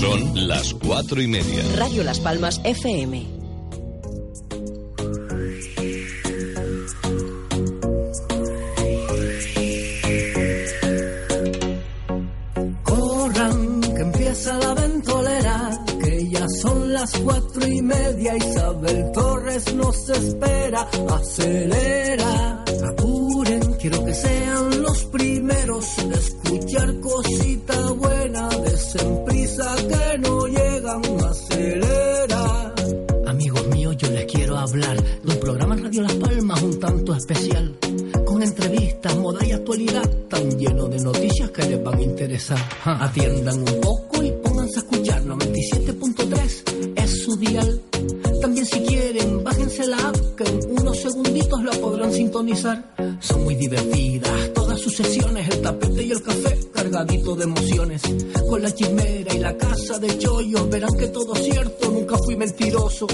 Son las cuatro y media. Radio Las Palmas FM. Corran, que empieza la ventolera, que ya son las cuatro y media. Isabel Torres nos espera, acelera, apuren, quiero que sean los primeros en escuchar cosita buena, especial, con entrevistas, moda y actualidad, tan lleno de noticias que les van a interesar. Atiendan un poco y pónganse a escuchar 97.3 es su dial. También si quieren, bájense la app que en unos segunditos la podrán sintonizar. Son muy divertidas todas sus sesiones, el tapete y el café cargadito de emociones. Con la chimera y la casa de chollos verán que todo es cierto, nunca fui mentiroso.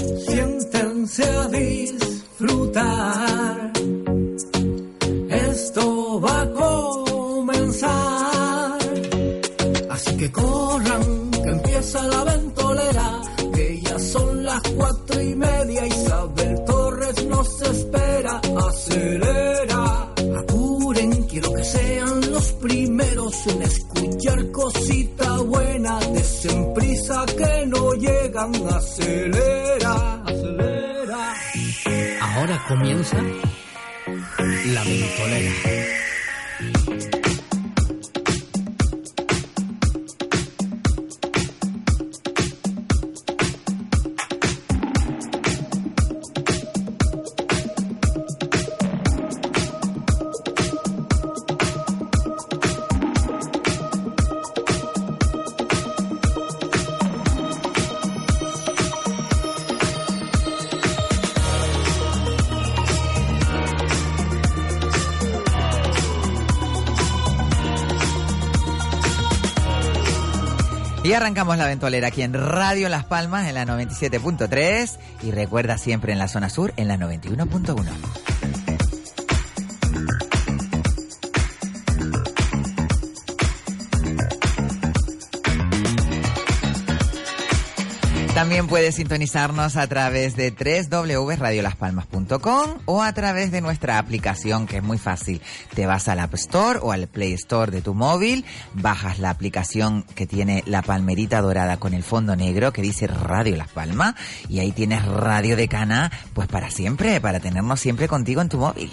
La ventolera aquí en Radio Las Palmas en la 97.3 y recuerda siempre en la zona sur en la 91.1. También puedes sintonizarnos a través de www.radiolaspalmas.com o a través de nuestra aplicación que es muy fácil. Te vas al App Store o al Play Store de tu móvil, bajas la aplicación que tiene la palmerita dorada con el fondo negro que dice Radio Las Palmas y ahí tienes Radio de Cana pues para siempre, para tenernos siempre contigo en tu móvil.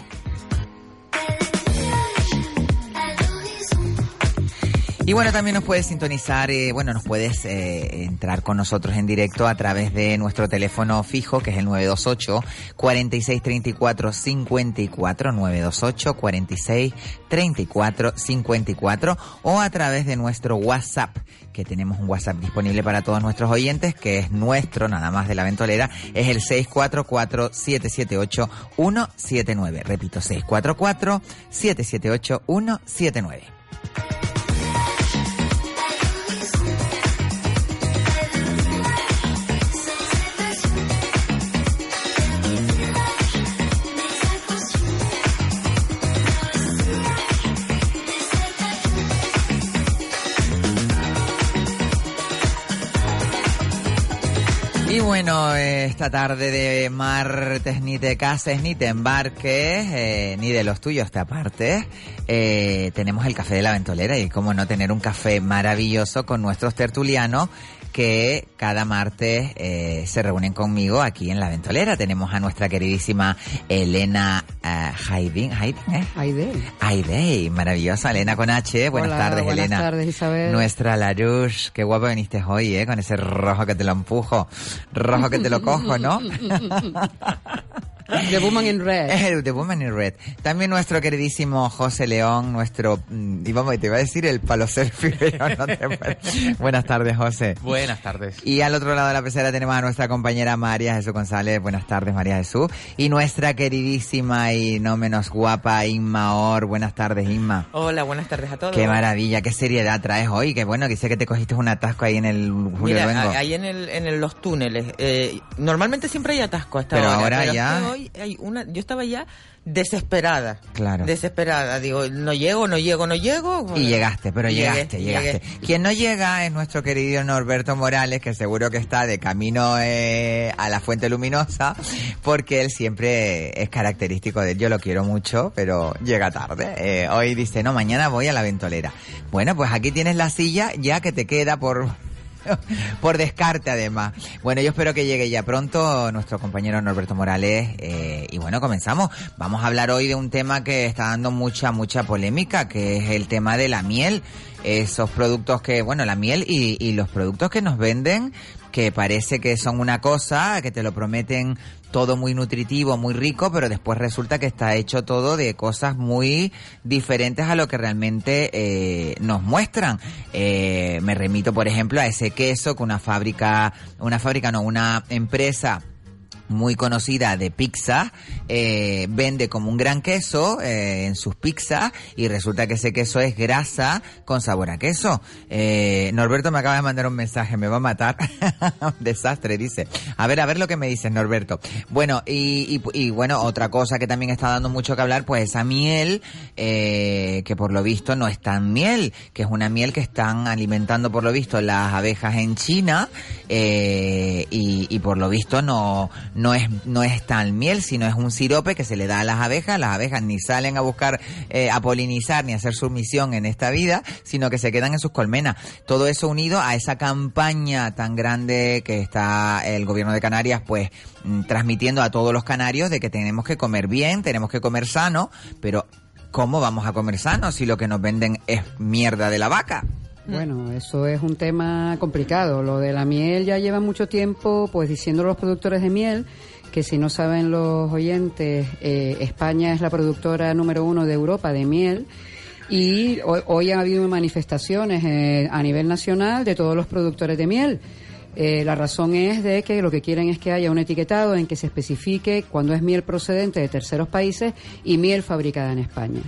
Y bueno, también nos puedes sintonizar, eh, bueno, nos puedes eh, entrar con nosotros en directo a través de nuestro teléfono fijo, que es el 928 46 34 54, 928 46 34 54, o a través de nuestro WhatsApp, que tenemos un WhatsApp disponible para todos nuestros oyentes, que es nuestro, nada más de la ventolera, es el 644 778 179. Repito, 644 778 179. Bueno, esta tarde de martes ni te cases ni te embarques, eh, ni de los tuyos te apartes, eh, tenemos el café de la ventolera y cómo no tener un café maravilloso con nuestros tertulianos que cada martes eh, se reúnen conmigo aquí en la ventolera. Tenemos a nuestra queridísima Elena uh, Haydin, Haydin, ¿eh? Aidel. Aidey, maravillosa Elena con H. Buenas Hola, tardes, buenas Elena. tardes, Isabel. Nuestra Larouche, qué guapa viniste hoy, ¿eh? Con ese rojo que te lo empujo, rojo que te lo cojo, ¿no? The Woman in Red. The Woman in Red. También nuestro queridísimo José León, nuestro, mm, y vamos, te iba a decir el palo selfie, pero no te. Buenas tardes, José. Buenas tardes. Y al otro lado de la pecera tenemos a nuestra compañera María Jesús González. Buenas tardes, María Jesús. Y nuestra queridísima y no menos guapa Inma Or. Buenas tardes, Inma. Hola, buenas tardes a todos. Qué maravilla, qué seriedad traes hoy. Qué bueno, que sé que te cogiste un atasco ahí en el Julio Mira, Luengo. ahí en, el, en el- los túneles. eh, normalmente siempre hay atasco a esta Pero hora, ahora pero ya- es que hoy hay una, yo estaba ya desesperada. Claro. Desesperada. Digo, no llego, no llego, no llego. Y llegaste, pero Llegué, llegaste, llegaste. llegué. Quien no llega es nuestro querido Norberto Morales, que seguro que está de camino eh, a la Fuente Luminosa, porque él siempre es característico de él. Yo lo quiero mucho, pero llega tarde. Eh, hoy dice, no, mañana voy a la ventolera. Bueno, pues aquí tienes la silla ya que te queda por por descarte además. Bueno, yo espero que llegue ya pronto nuestro compañero Norberto Morales eh, y bueno, comenzamos. Vamos a hablar hoy de un tema que está dando mucha, mucha polémica, que es el tema de la miel. Esos productos que, bueno, la miel y, y los productos que nos venden que parece que son una cosa, que te lo prometen todo muy nutritivo, muy rico, pero después resulta que está hecho todo de cosas muy diferentes a lo que realmente eh, nos muestran. Eh, me remito, por ejemplo, a ese queso que una fábrica, una fábrica no, una empresa muy conocida de pizza, eh, vende como un gran queso eh, en sus pizzas y resulta que ese queso es grasa con sabor a queso. Eh, Norberto me acaba de mandar un mensaje, me va a matar. Desastre, dice. A ver, a ver lo que me dices, Norberto. Bueno, y, bueno, otra cosa que también está dando mucho que hablar, pues esa miel, que por lo visto no es tan miel, que es una miel que están alimentando por lo visto las abejas en China, y por lo visto no, no es, no es tal miel, sino es un sirope que se le da a las abejas. Las abejas ni salen a buscar, eh, a polinizar ni a hacer su misión en esta vida, sino que se quedan en sus colmenas. Todo eso unido a esa campaña tan grande que está el gobierno de Canarias, pues, mm, transmitiendo a todos los canarios de que tenemos que comer bien, tenemos que comer sano, pero ¿cómo vamos a comer sano si lo que nos venden es mierda de la vaca? Bueno, eso es un tema complicado. Lo de la miel ya lleva mucho tiempo, pues diciendo los productores de miel que si no saben los oyentes, eh, España es la productora número uno de Europa de miel. Y hoy, hoy ha habido manifestaciones eh, a nivel nacional de todos los productores de miel. Eh, la razón es de que lo que quieren es que haya un etiquetado en que se especifique cuando es miel procedente de terceros países y miel fabricada en España.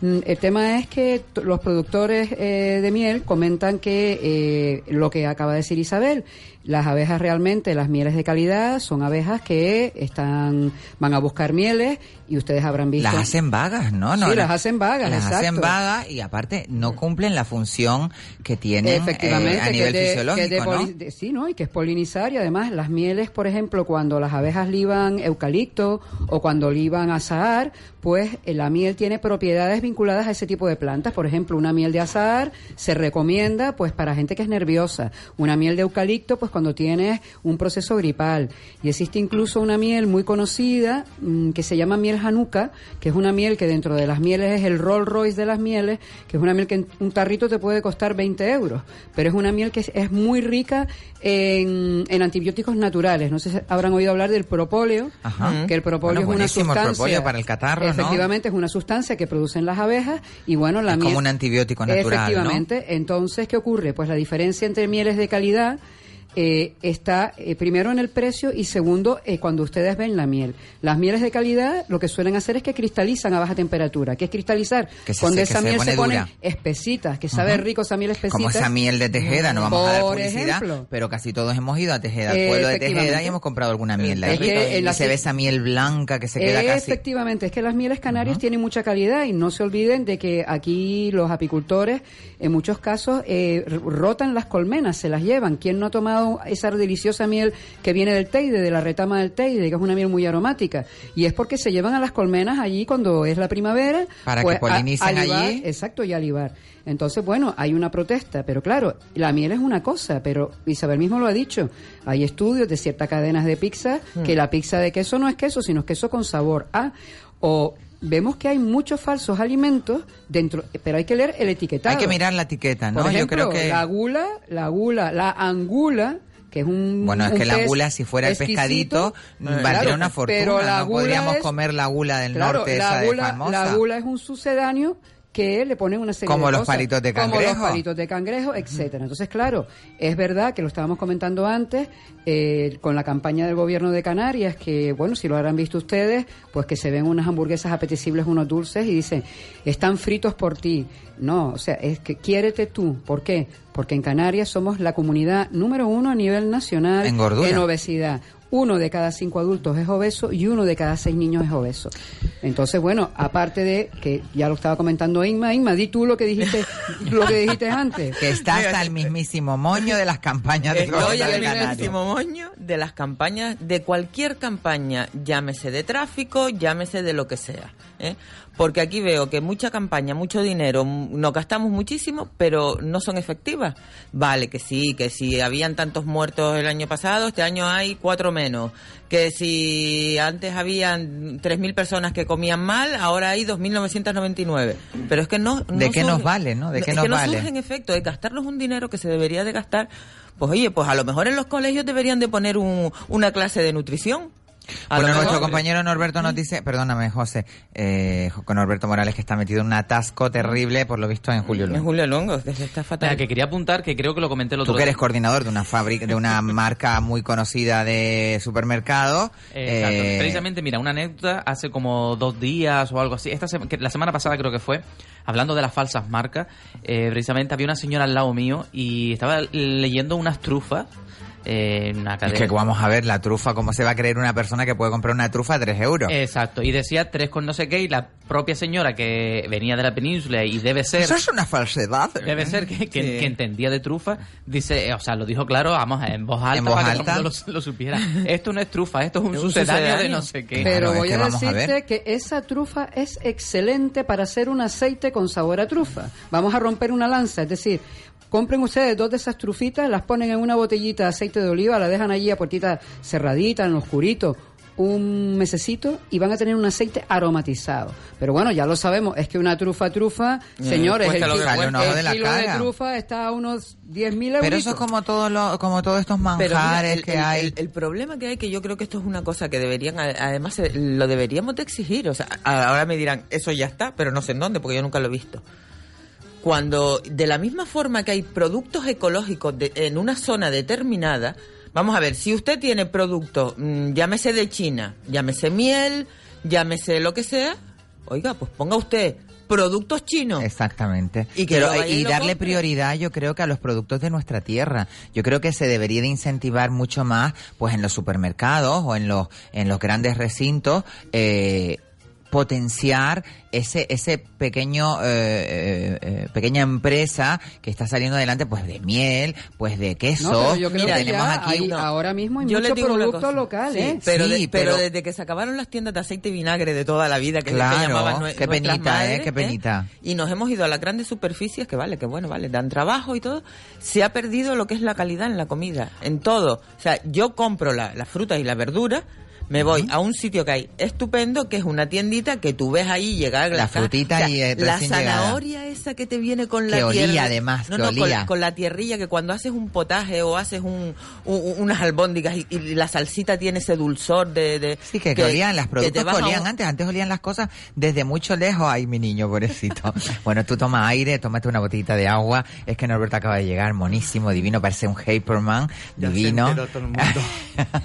Mm, El tema es que los productores eh, de miel comentan que eh, lo que acaba de decir Isabel, las abejas realmente, las mieles de calidad, son abejas que están van a buscar mieles y ustedes habrán visto. Las hacen vagas, ¿no? no Sí, las hacen vagas, Las hacen exacto. vagas y aparte no cumplen la función que tienen Efectivamente, eh, a que nivel de- fisiológico, que es de ¿no? poli- de- sí, ¿no? Y que es polinizar y además las mieles, por ejemplo, cuando las abejas liban eucalipto o cuando liban azahar, pues eh, la miel tiene propiedades vinculadas a ese tipo de plantas. Por ejemplo, una miel de azahar se recomienda pues para gente que es nerviosa. Una miel de eucalipto pues cuando tienes un proceso gripal. Y existe incluso una miel muy conocida mm, que se llama miel januca, que es una miel que dentro de las mieles es el Rolls Royce de las mieles, que es una miel que en un tarrito te puede costar 20 euros, pero es una miel que es, es muy rica en, en antibióticos naturales. No sé si habrán oído hablar del propóleo, Ajá. que el propóleo Bueno, es una el sustancia. propóleo para el catarro, ¿no? Efectivamente, es una sustancia que producen las abejas y bueno, la Es miel. como un antibiótico natural, ¿no? Efectivamente. Entonces, ¿qué ocurre? Pues la diferencia entre mieles de calidad eh, está eh, primero en el precio y segundo eh, cuando ustedes ven la miel. Las mieles de calidad lo que suelen hacer es que cristalizan a baja temperatura. ¿Qué es cristalizar? Que se- cuando esa se miel pone se pone espesitas, que sabe rico esa miel espesita. Como esa miel de Tejeda, no vamos a dar publicidad, ejemplo. pero casi todos hemos ido a Tejeda, al pueblo de Tejeda, y hemos comprado alguna miel Es que y la se ve esa miel blanca que se queda casi... Efectivamente, es que las mieles canarias tienen mucha calidad y no se olviden de que aquí los apicultores en muchos casos eh, rotan las colmenas, se las llevan. ¿Quién no ha tomado esa deliciosa miel que viene del Teide, de la retama del Teide, que es una miel muy aromática? Y es porque se llevan a las colmenas allí cuando es la primavera. Para que pues, polinicen a libar, allí. Exacto, y a libar. Entonces, bueno, hay una protesta, pero claro, la miel es una cosa, pero Isabel mismo lo ha dicho. Hay estudios de ciertas cadenas de pizza que la pizza de queso no es queso, sino es queso con sabor a. O vemos que hay muchos falsos alimentos dentro, pero hay que leer el etiquetado. Hay que mirar la etiqueta, ¿no? Por ejemplo, Yo creo que... la gula, la gula, la angula, que es un Bueno, es un que la gula, si fuera el pescadito, eh, valdría una fortuna. Pero la ¿no? gula Podríamos es- comer la gula del Claro, norte, la esa gula, de famosa. la gula es un sucedáneo que le ponen una serie Como de los cosas, palitos de como cangrejo. los palitos de cangrejo, etcétera. Entonces, claro, es verdad que lo estábamos comentando antes eh, con la campaña del gobierno de Canarias, que bueno, si lo habrán visto ustedes, pues que se ven unas hamburguesas apetecibles, unos dulces y dicen están fritos por ti. No, o sea, es que quiérete tú. ¿Por qué? Porque en Canarias somos la comunidad número uno a nivel nacional En gordura. obesidad. Uno de cada cinco adultos es obeso y uno de cada seis niños es obeso. Entonces, bueno, aparte de que ya lo estaba comentando Inma, Inma, di tú lo que dijiste, lo que dijiste antes. Que está hasta el mismísimo moño de las campañas de Estoy Costa al mismísimo moño de las campañas, de cualquier campaña, llámese de tráfico, llámese de lo que sea. ¿eh? Porque aquí veo que mucha campaña, mucho dinero, nos gastamos muchísimo, pero no son efectivas. Vale, que sí, que si habían tantos muertos el año pasado, este año hay cuatro menos. Que si antes habían 3.000 personas que comían mal, ahora hay 2.999. Pero es que no... ¿De no qué nos vale, no? ¿De qué es nos que no vale? surge en efecto de gastarnos un dinero que se debería de gastar. Pues oye, pues a lo mejor en los colegios deberían de poner un- una clase de nutrición. A Bueno, nuestro mejor. compañero Norberto nos dice, perdóname José, eh, con Norberto Morales que está metido en un atasco terrible, por lo visto en Julio En Lugo. Julio Longo, está fatal. Nada, que quería apuntar, que creo que lo comenté el otro Tú que eres día. coordinador de una fábrica, de una marca muy conocida de supermercado. Exacto. eh, Precisamente, mira, una anécdota hace como dos días o algo así. Esta sema- que la semana pasada creo que fue, hablando de las falsas marcas, eh, precisamente había una señora al lado mío y estaba leyendo unas trufas eh, en una es que vamos a ver la trufa, cómo se va a creer una persona que puede comprar una trufa a 3 euros. Exacto, y decía tres con no sé qué y la propia señora que venía de la península y debe ser... Eso es una falsedad. Debe ser que, que- Sí. que entendía de trufa, dice, eh, o sea, lo dijo claro, vamos, en voz alta En voz para que alta. todo el mundo lo, lo supiera. Esto no es trufa, esto es un, Es un sucedáneo, de no sé qué. Claro, Pero es voy que a vamos a ver. decirte que esa trufa es excelente para hacer un aceite con sabor a trufa. Vamos a romper una lanza, es decir, compren ustedes dos de esas trufitas, las ponen en una botellita de aceite de oliva, la dejan allí a puertita cerradita, en lo oscurito, un mesecito y van a tener un aceite aromatizado. Pero bueno, ya lo sabemos, es que una trufa trufa, Eh, señores, el, lo kilo- el de la kilo de cara. trufa está a unos 10.000 euros. Pero eso es como todos los, como todos estos Pero mira, manjares el, que el- hay. el- el problema que hay, que yo creo que esto es una cosa que deberían, además eh, lo deberíamos de exigir. O sea, ahora me dirán, eso ya está, pero no sé en dónde, porque yo nunca lo he visto. Cuando, de la misma forma que hay productos ecológicos de- en una zona determinada, vamos a ver, si usted tiene productos, mm, llámese de China, llámese miel, llámese lo que sea, oiga, pues ponga usted productos chinos. Exactamente. Y que Pero, vaya y darle compre. prioridad, yo creo que a los productos de nuestra tierra. Yo creo que se debería de incentivar mucho más, pues en los supermercados o en los en los grandes recintos. Eh, potenciar ese ese pequeño eh, eh, eh, pequeña empresa que está saliendo adelante pues de miel pues de queso No, pero yo creo Mira, que tenemos ya aquí hay- no. ahora mismo hay Yo mucho producto local, Sí, ¿eh? Pero, Sí, de- pero pero- desde que se acabaron las tiendas de aceite y vinagre de toda la vida, que, Claro, que llamaban nue- qué penita, madres, ¿eh? Qué penita. Y nos hemos ido a las grandes superficies, que vale, que bueno, vale, dan trabajo y todo. Se ha perdido lo que es la calidad en la comida, en todo. O sea, yo compro la- las frutas y las verduras, me voy a un sitio que hay estupendo, que es una tiendita que tú ves ahí llegar La frutita y, eh, la llegada. zanahoria esa que te viene con la Que olía, tierra. además, no, que no, con- olía. Con, la tierrilla que cuando haces un potaje o haces un, un- unas albóndigas y, y la salsita tiene ese dulzor de... de- Sí, que, que olían, las productos que olían un- antes, antes olían las cosas desde mucho lejos. Ay, mi niño, pobrecito. bueno, tú toma aire, tómate una botellita de agua. Es que Norberto acaba de llegar, monísimo, divino, parece un Hyperman, divino.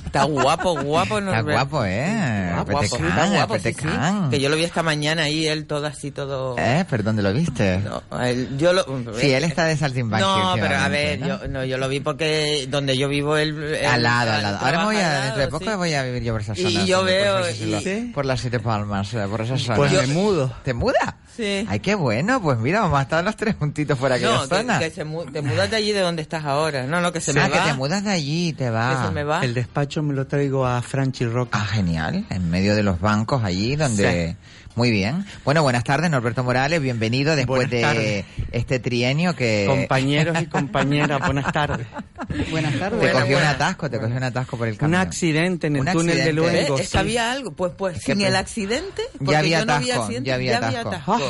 Está guapo, guapo. Está Norbert. Guapo, ¿eh? Guapo, guapo, Petecán, está guapo, sí, petecán. sí. Que yo lo vi esta mañana ahí, él todo así, todo... ¿Eh? ¿Pero dónde lo viste? No, él- yo lo... Sí, él está de saltimbanqui No, pero a ver, ¿no? yo, no, yo lo vi porque donde yo vivo él... él- Al lado, al lado. Ahora me voy a, dentro de poco sí. voy a vivir yo por esa Y zona. yo por- veo- Por, y- por las siete palmas, eh, por esa zona. Pues Yo- me mudo. ¿Te muda? Sí. Ay, qué bueno. Pues mira, vamos a estar los tres juntitos por aquella No, que, zona. que se mu- te mudas de allí de donde estás ahora. No, no, que se ah, me que va. te mudas de allí y te vas. Que se me va. El despacho me lo traigo a Franchi Roca. Ah, genial. En medio de los bancos allí donde... Muy bien. Bueno, buenas tardes, Norberto Morales. Bienvenido después de este trienio que... Compañeros y compañeras, buenas tardes. Buenas tardes. Te cogió un atasco, te cogió un atasco por el Un camino. accidente en el Un túnel de. Luengo. Es que sí. había algo. Pues, pues, sin el accidente, Ya porque había yo no atasco, accidente, ya había atasco.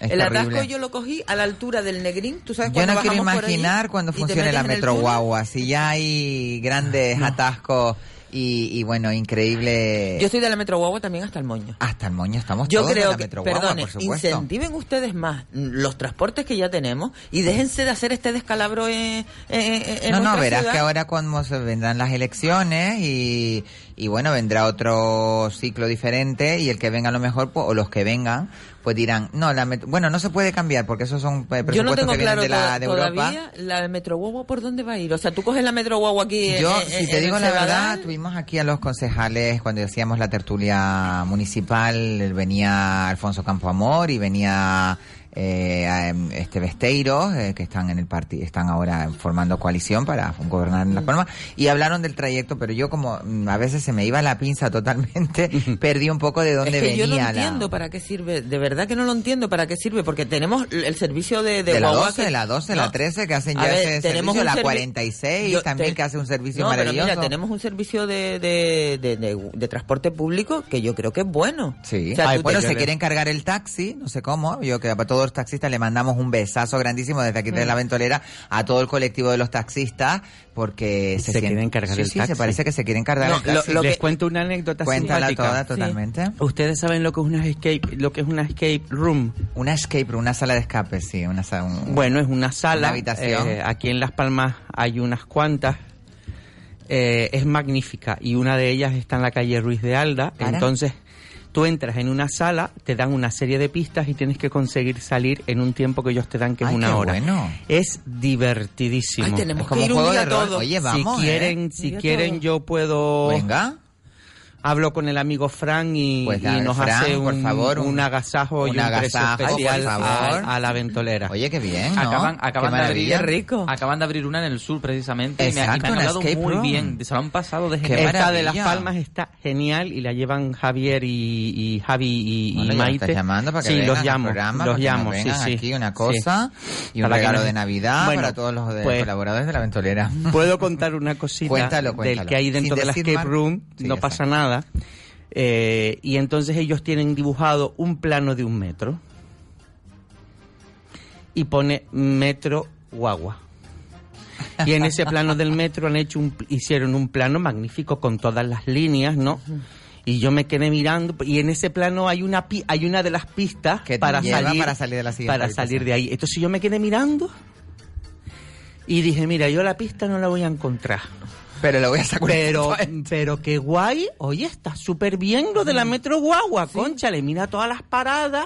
Es el atasco yo lo cogí a la altura del Negrín. ¿Tú sabes Yo no quiero imaginar cuando funcione la Metro? Guagua. Si ya hay grandes atascos y, y bueno, increíble... Yo estoy de la Metro Guagua también hasta el moño. Hasta el moño estamos Yo todos de creo la que, Metro Guagua, perdone, por supuesto. incentiven ustedes más los transportes que ya tenemos y déjense de hacer este descalabro en, en, en No, no, verás ciudad. que ahora cuando se vendrán las elecciones y, y bueno, vendrá otro ciclo diferente y el que venga a lo mejor, pues, o los que vengan, pues dirán, no, la met- bueno, no se puede cambiar porque esos son eh, presupuestos Yo no tengo que vienen claro de, la, de Europa. todavía la Metro Guagua por dónde va a ir. O sea, tú coges la Metro Guagua aquí Yo, en- si te en digo la Cebadal, verdad, tuvimos aquí a los concejales cuando hacíamos la tertulia municipal, venía Alfonso Campoamor y venía eh, em, este Besteiro, eh, que están en el partido, están ahora formando coalición para gobernar en La Palma, y hablaron del trayecto, pero yo como mm, a veces se me iba la pinza totalmente, perdí un poco de dónde es que venía yo no la... entiendo para qué sirve, de verdad que no lo entiendo para qué sirve, porque tenemos el servicio de, de, de la guagua 12, que- de la 12, No. la 13 que hacen ya ver, ese tenemos servicio, la servi- 46 Yo también te- que hace un servicio no, maravilloso. Pero mira, tenemos un servicio de, de, transporte público que yo creo que es bueno. Sí. O sea, Ay, tú bueno, se quiere encargar el taxi, no sé cómo. Yo que a todos los taxistas le mandamos un besazo grandísimo desde aquí Mm. de la ventolera a todo el colectivo de los taxistas porque se, Se sienten- quiere encargar sí, del sí, taxi. se parece que se quiere encargar No, el taxi. lo Les que- cuento una anécdota Cuéntala simpática. toda totalmente. Ustedes saben lo que es una escape, lo que es una escape room. Una escape room, una sala de escape, sí, una sala. un- Bueno, es una sala. Una habitación. eh, aquí en Las Palmas hay unas cuantas. Eh, es magnífica y una de ellas está en la calle Ruiz de Alda. ¿Para? Entonces, tú entras en una sala, te dan una serie de pistas y tienes que conseguir salir en un tiempo que ellos te dan, que es una qué hora. bueno. Es divertidísimo. Ay, tenemos Es como que ir un juego día de rol. todos. Oye, vamos, si ¿eh? quieren, si quieren todo. yo puedo Venga. Hablo con el amigo Fran y, Pues y nos hace por un, favor, un un- agasajo y un precio agasajo, por especial favor. a, a la ventolera. Oye, qué bien, ¿no? Acaban, Qué acaban de abrir, rico. acaban de abrir una en el sur precisamente y me, y han hablado muy room. bien. Se lo han pasado de genial. Esta de. Las Palmas está genial y la llevan Javier y, y Javi y, y Bueno, me Maite. estás llamando para que sí, los llamo, programa, los llamo, sí, vengan sí. aquí una Sí. cosa y un Para regalo nos- de Navidad Bueno, para todos los de- pues- colaboradores de la ventolera. Puedo contar una cosita Cuéntalo, cuéntalo. del que hay dentro Sin de la escape room, no pasa nada. Eh, y entonces ellos tienen dibujado un plano de un metro y pone metro guagua. Y en ese plano del metro han hecho un, hicieron un plano magnífico con todas las líneas, ¿no? Y yo me quedé mirando y en ese plano hay una hay una de las pistas Que para salir para salir de la para salir de ahí. Entonces yo me quedé mirando y dije, mira, yo la pista no la voy a encontrar. Pero lo voy a sacar. Pero, pero qué guay. Oye, está súper bien lo de la Metro Guagua, conchale. Mira todas las paradas.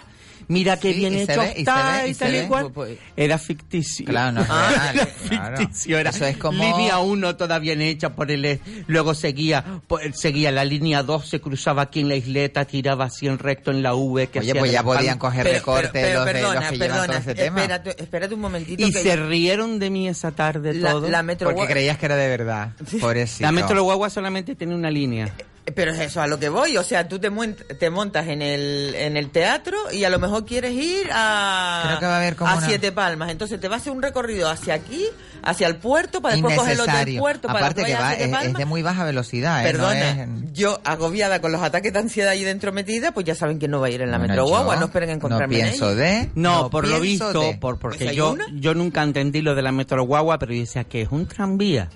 Mira qué Sí, bien hecho ve, está y tal y cual. Pues, pues, Era ficticio. Claro, no Ah, real, era claro. ficticio. Era Eso es como- línea 1 toda bien hecha por el... Luego seguía por- seguía la línea 2, se cruzaba aquí en la isleta, tiraba así en recto en la V. Que Oye, pues ya podían coger pero- recortes pero- pero los, de, los perdona, que perdona, todo ese tema. Espérate, espérate un momentito. Y que se rieron de mí esa tarde la, todo. la Metro Porque creías que era de verdad. Pobrecito. la Metro Guagua solamente tiene una línea. Pero es eso a lo que voy, o sea, tú te, te montas en el, en el teatro y a lo mejor quieres ir a, Creo que va a haber como a una- Siete Palmas. Entonces te vas a hacer un recorrido hacia aquí, hacia el puerto, para después coger el Innecesario. puerto para Aparte que que vayas a va, Siete es, de muy baja velocidad. ¿eh? No Perdona, es- yo agobiada con los ataques de ansiedad ahí dentro metida, pues ya saben que no va a ir en la Bueno, Metro Guagua, no esperen encontrarme No en pienso ella. de. No, por lo visto, de. por, porque ¿Pues hay yo, yo nunca entendí lo de la metro guagua, pero yo decía que es un tranvía.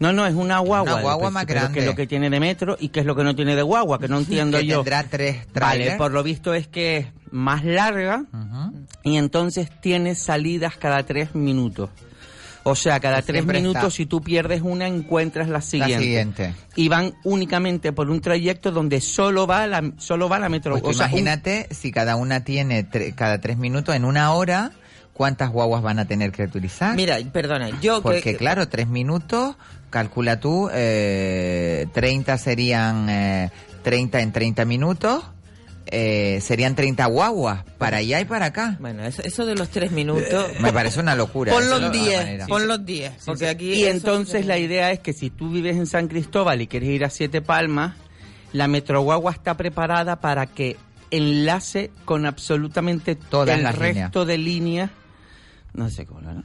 No, no, es una guagua. Una guagua más grande. ¿Qué es lo que tiene de metro y qué es lo que no tiene de guagua? Que no entiendo que yo. tendrá tres Vale, trailers. por lo visto es que es más larga y entonces tiene salidas cada tres minutos. O sea, cada tres minutos, está. si tú pierdes una, encuentras la siguiente. siguiente. Y van únicamente por un trayecto donde solo va la, solo va la metro. Pues tú o sea, un- imagínate si cada una tiene tre- cada tres minutos en una hora, ¿cuántas guaguas van a tener que utilizar? Mira, perdona, yo Porque que, claro, tres minutos, calcula tú, eh, 30 serían eh, 30 en 30 minutos, eh, serían 30 guaguas, para allá y para acá. Bueno, eso, eso de los tres minutos... Me parece una locura. Pon los todas 10, maneras. pon los 10, porque aquí... Y entonces la idea es que si tú vives en San Cristóbal y quieres ir a Siete Palmas, la Metroguagua está preparada para que enlace con absolutamente Todas el las resto de líneas. No sé cómo, ¿no?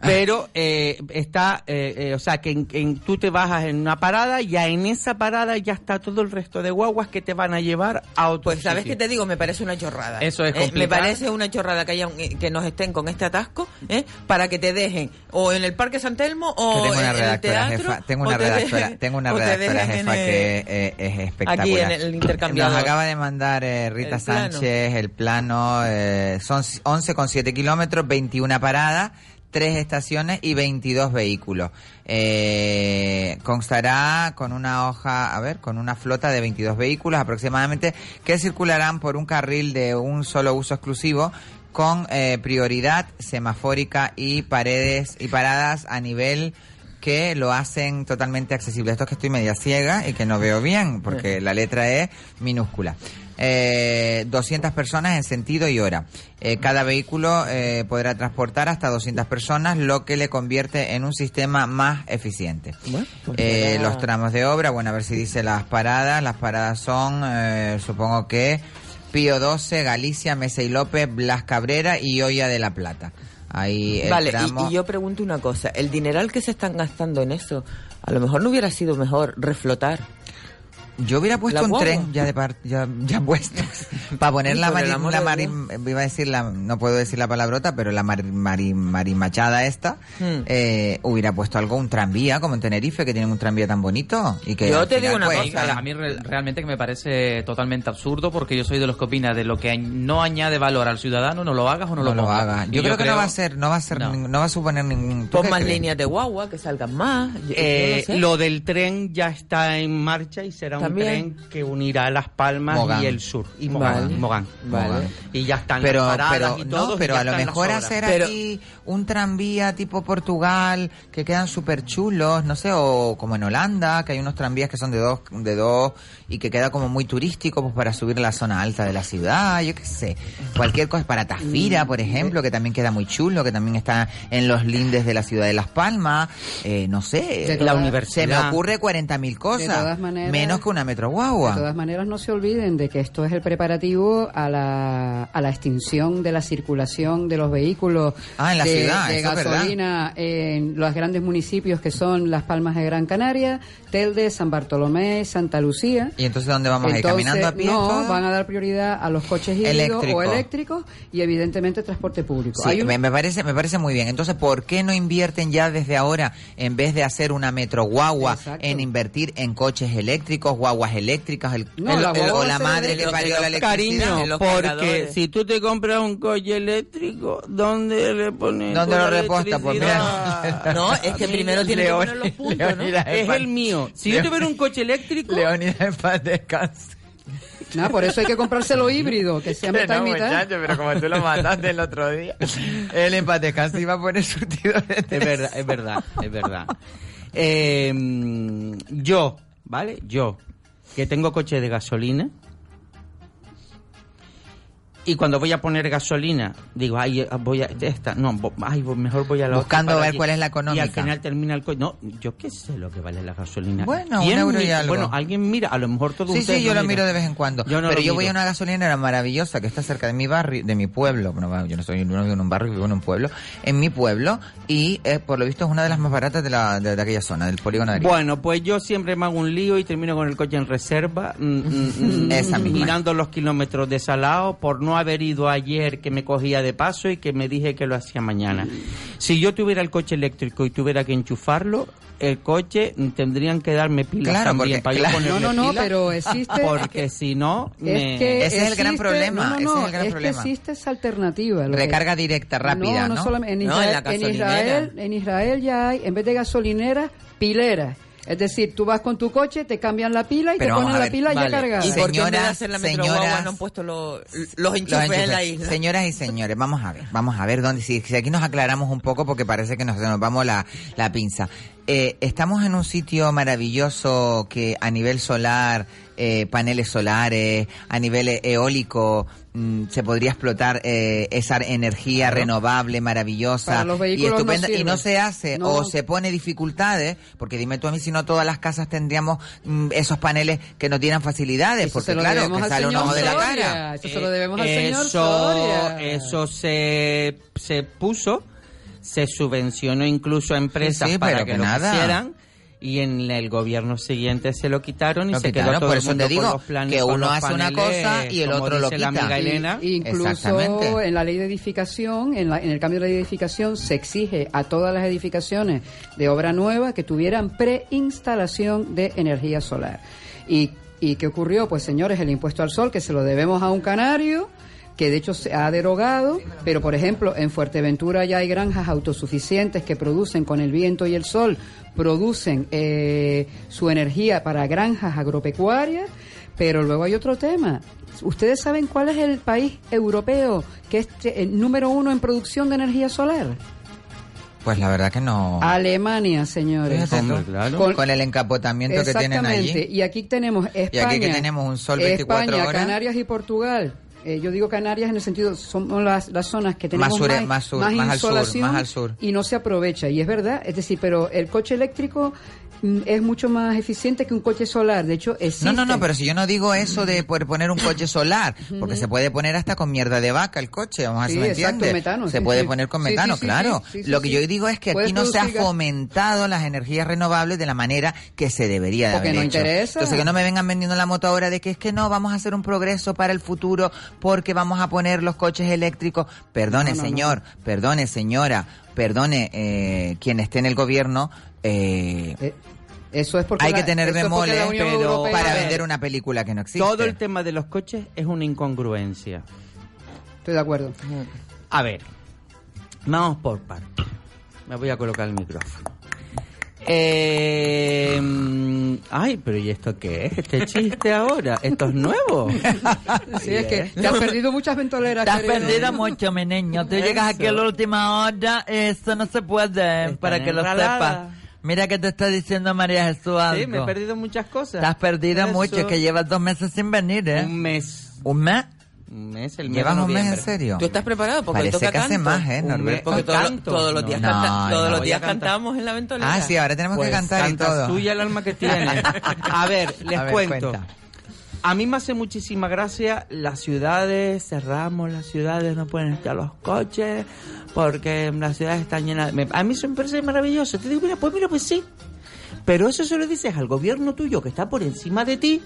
Pero eh, está, eh, eh, o sea, que en, en- tú te bajas en una parada, ya en esa parada ya está todo el resto de guaguas que te van a llevar a otro Pues, ¿sabes qué te digo? Me parece una chorrada. Eso es Eh, Me complicado. parece una chorrada que haya un- eh, que nos estén con este atasco ¿eh? para que te dejen o en el Parque San Telmo o tengo en el teatro. jefa, tengo una te redactora, dejen- tengo una redactora jefa que eh, es espectacular. Aquí en el intercambiador. Nos acaba de mandar Rita El plano. Sánchez el plano, eh, son 11 con 7 kilómetros, 21 paradas, tres estaciones y 22 vehículos. Eh, constará con una hoja, a ver, con una flota de 22 vehículos aproximadamente que circularán por un carril de un solo uso exclusivo con eh, prioridad semafórica y paredes y paradas a nivel que lo hacen totalmente accesible. Esto es que estoy media ciega y que no veo bien porque la letra es minúscula. Eh, 200 personas en sentido y hora. Eh, cada vehículo eh, podrá transportar hasta 200 personas, lo que le convierte en un sistema más eficiente. Eh, los tramos de obra, bueno, a ver si dice las paradas. Las paradas son, eh, supongo que Pío 12, Galicia, Mesa y López, Blas Cabrera y Olla de la Plata. Ahí Vale, y- y, yo pregunto una cosa, el dineral que se están gastando en eso, a lo mejor no hubiera sido mejor reflotar. Yo hubiera puesto un tren ya de par- ya, ya puesto para poner la mari, la mari- Dios. iba a decir la no puedo decir la palabrota pero la mari, mari- marimachada esta Hmm. eh, hubiera puesto algo un tranvía como en Tenerife que tienen un tranvía tan bonito y que Yo te digo una pues, cosa, A mí re- realmente que me parece totalmente absurdo porque yo soy de los que opina de lo que no añade valor al ciudadano, no lo hagas o no, no lo lo pongas. haga. Y Yo, creo que no va a ser no va a ser No. va a suponer ningún ¿tú Pon más líneas de guagua, que salgan más. Eh, sé. lo del tren ya está en marcha y será También. un tren que unirá Las Palmas Mogán. y el sur. Y Mogán. Vale. Mogán. Vale. Y ya están pero las paradas pero y no todo, y pero ya a lo mejor hacer Pero- aquí un tranvía tipo Portugal que quedan súper chulos no sé o como en Holanda que hay unos tranvías que son de dos de dos y que queda como muy turístico pues para subir a la zona alta de la ciudad yo qué sé cualquier cosa para Tafira por ejemplo que también queda muy chulo que también está en los lindes de la ciudad de Las Palmas eh, no sé De La universidad. se me ocurre 40.000 cosas todas maneras- menos que una metro De guagua todas maneras, no se olviden de que esto es el preparativo a la, a la extinción de la circulación de los vehículos Ah, en la de, ciudad, de gasolina en los grandes municipios que son Las Palmas de Gran Canaria, Telde, San Bartolomé, Santa Lucía. y entonces dónde vamos a ir Entonces, caminando a pie no, van a dar prioridad a los coches híbridos Eléctrico. o eléctricos y evidentemente transporte público. Sí, Hay un- me, me parece, me parece muy bien. Entonces, ¿por qué no invierten ya desde ahora, en vez de hacer una metro guagua, Exacto. en invertir en coches eléctricos, guaguas eléctricas, el, No, el- la el- o la madre que parió la electricidad? Cariño, porque cargadores. si tú te compras un coche eléctrico, ¿dónde le pones? ¿Dónde lo reposta? Pues mira. No, es que primero tiene que León- poner los puntos, ¿no? Es el mío. Si yo tuviera un coche eléctrico, Leónidas en paz descanse. Nada, por eso hay que comprárselo híbrido, que sea Que mitad no, y mitad. muchacho, pero como tú lo mataste el otro día, él en paz descanse iba a poner surtidor de Es verdad, es verdad, es verdad. Eh, mm, yo, ¿vale? Yo, que tengo coche de gasolina. Y cuando voy a poner gasolina, digo, ay, eh, voy a esta, no, ay, mejor voy a la otra Buscando para ver cuál es la Y económica. al final termina el coche. No, yo qué sé lo que vale la gasolina. Bueno, ¿Quién un euro y mi- algo. Bueno, alguien mira, a lo mejor todo Sí, sí, yo lo miro de vez en cuando. Yo no pero yo voy a una gasolinera maravillosa que está cerca de mi barrio, de mi pueblo. Bueno, yo no soy no vivo en un barrio, vivo en un pueblo. En mi pueblo. Y eh, por lo visto es una de las más baratas de, la, de, de aquella zona, del polígono de. Bueno, pues yo siempre me hago un lío y termino con el coche en reserva, mm, mm, mm, Esa misma. mirando los kilómetros de salado por no haber ido ayer que me cogía de paso y que me dije que lo hacía mañana. Si yo tuviera el coche eléctrico y tuviera que enchufarlo, el coche mm, tendrían que darme pilas Claro, también porque- para claro. yo ponerle No, no, no, pero existe- porque si no me- Es que Ese es el gran problema, No, no, ese es no, el gran es problema. que existe esa alternativa. lo que- Recarga directa, rápida, ¿no? No, no solamente. En No, Israel, en la en, gasolinera. Israel, en Israel ya hay, en vez de gasolineras, pileras. Es decir, tú vas con tu coche, te cambian la pila y Pero te ponen la pila vale. ya cargada. ¿Y por qué en vez de Señoras, hacer la metro señoras- guagua no han puesto los, los Los enchufes en la enchufes. isla? Señoras y señores, vamos a ver, vamos a ver dónde, si, si aquí nos aclaramos un poco porque parece que nos, nos vamos la, la pinza. Eh, estamos en un sitio maravilloso que a nivel solar, eh, paneles solares, a nivel e- eólico, mm, se podría explotar eh, esa energía renovable, maravillosa Para los y no y se hace No. o se pone dificultades, porque dime tú a mí si no todas las casas tendríamos mm, esos paneles que no tienen facilidades, Eso porque claro, que al sale un señor ojo de la cara. Eso se lo debemos al señor eso, Soria. Eso se, se puso, se subvencionó incluso a empresas Sí, sí, para pero que, que lo nada. hicieran y en el gobierno siguiente se lo quitaron y Lo se quitaron, quedó todo por el eso mundo te digo los planes, que uno hace una cosa y el otro lo dice la quita. amiga Elena. Y- incluso en la ley de edificación, en, la- en el cambio de ley de edificación, se exige a todas las edificaciones de obra nueva que tuvieran preinstalación de energía solar. ¿Y, ¿Y qué ocurrió? Pues señores, el impuesto al sol, que se lo debemos a un canario, que de hecho se ha derogado, pero por ejemplo en Fuerteventura ya hay granjas autosuficientes que producen con el viento y el sol, producen eh, su energía para granjas agropecuarias, pero luego hay otro tema. ¿Ustedes saben cuál es el país europeo que es eh, el número uno en producción de energía solar? Pues la verdad que no. Alemania, señores. Hombre, claro. Con- Con el encapotamiento que tienen Exactamente. allí. Y aquí tenemos España. Y aquí que tenemos un sol 24 España, horas. Canarias y Portugal. Eh, yo digo Canarias en el sentido, son las, las zonas que tenemos Más sur- más, más sur, más al sur, al y no se aprovecha. Y es verdad, es decir, pero el coche eléctrico es mucho más eficiente que un coche solar. De hecho, existe. No, no, no, pero si yo no digo eso de poder poner un coche solar, porque se puede poner hasta con mierda de vaca el coche, vamos a ver Sí, si me exacto, metano, se sí, puede sí. poner con metano, claro. Lo que yo digo es que aquí no se ha gas. fomentado las energías renovables de la manera que se debería de Porque haber no hecho. interesa. Entonces que no me vengan vendiendo la moto ahora de que es que no, vamos a hacer un progreso para el futuro porque vamos a poner los coches eléctricos. Perdone, No, no, no. señor, perdone, señora, perdone eh, quien esté en el gobierno. Eh, Eh, eso es porque hay la- que tener bemoles pero Europea- para vender una película que no existe. Todo el tema de los coches es una incongruencia. Estoy de acuerdo. A ver, vamos por partes. Me voy a colocar el micrófono. Eh, ay, pero ¿y esto qué es? ¿Este chiste ahora? ¿Esto es nuevo? Sí, es que te has perdido muchas ventoleras. Te has querido. perdido mucho, mi niño. Tú llegas aquí a la última hora, eso no se puede, Están para que lo sepas. Mira que te está diciendo María Jesús algo. Sí, me he perdido muchas cosas. Te has perdido Eso. mucho, es que llevas dos meses sin venir, ¿eh? Un mes. ¿Un mes? Un mes, el mes ¿Llevas de un mes en serio? ¿Tú estás preparado? Porque hoy Parece toca que hace más, ¿eh, Norberto? Porque todos, los días, No, canta- todos no. los días cantamos en la ventolera. Ah, sí, ahora tenemos Pues que cantar y todo. suya el alma que tiene. A ver, les A ver, cuento. cuenta. A mí me hace muchísima gracia las ciudades, cerramos las ciudades, no pueden estar los coches, porque las ciudades están llenas. a mí eso me parece maravilloso. Te digo, mira, pues mira, pues sí. Pero eso se lo dices al gobierno tuyo que está por encima de ti,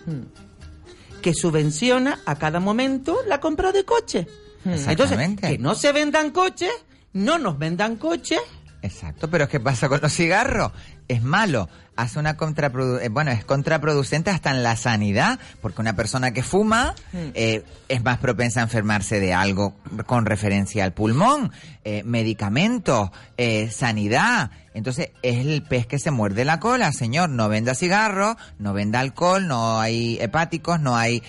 que subvenciona a cada momento la compra de coches. Entonces, Exactamente. que no se vendan coches, no nos vendan coches. Exacto, pero ¿qué pasa con los cigarros? Es malo, hace una eh, bueno, es contraproducente hasta en la sanidad, porque una persona que fuma eh, es más propensa a enfermarse de algo con referencia al pulmón, eh, medicamentos, eh, sanidad. Entonces es el pez que se muerde la cola, señor. No venda cigarros, no venda alcohol, no hay hepáticos, no hay,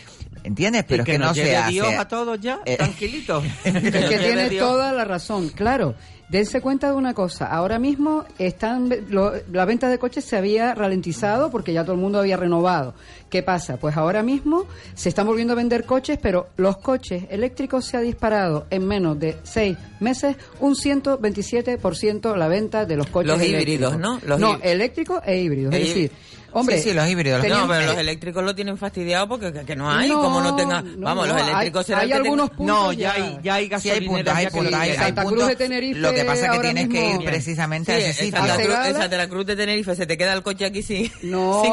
¿entiendes? Pero y es que, no se hace. Dios a todos ya, Eh, tranquilitos. Es que tiene Dios. toda la razón, claro. Dense cuenta de una cosa, ahora mismo están lo- la venta de coches se había ralentizado porque ya todo el mundo había renovado. ¿Qué pasa? Pues ahora mismo se están volviendo a vender coches, pero los coches eléctricos se ha disparado en menos de seis meses un 127% la venta de los coches Los eléctricos. híbridos, ¿no? Los no, eléctricos e híbridos. E Es hí- decir, hombre, Sí, sí, los híbridos, No, pero los eléctricos lo tienen fastidiado porque que, que no hay, No, como no tenga... no, Vamos, no, los hay- eléctricos serán hay que tengan- algunos puntos No, ya hay, ya hay Sí, hay gasolineras puntos, hay puntos, hay, hay puntos. de Tenerife Lo que pasa es que tienes que ir precisamente Sí, a ese en sitio. Santa, ¿A Cruz, de Tenerife se te queda el coche aquí sin,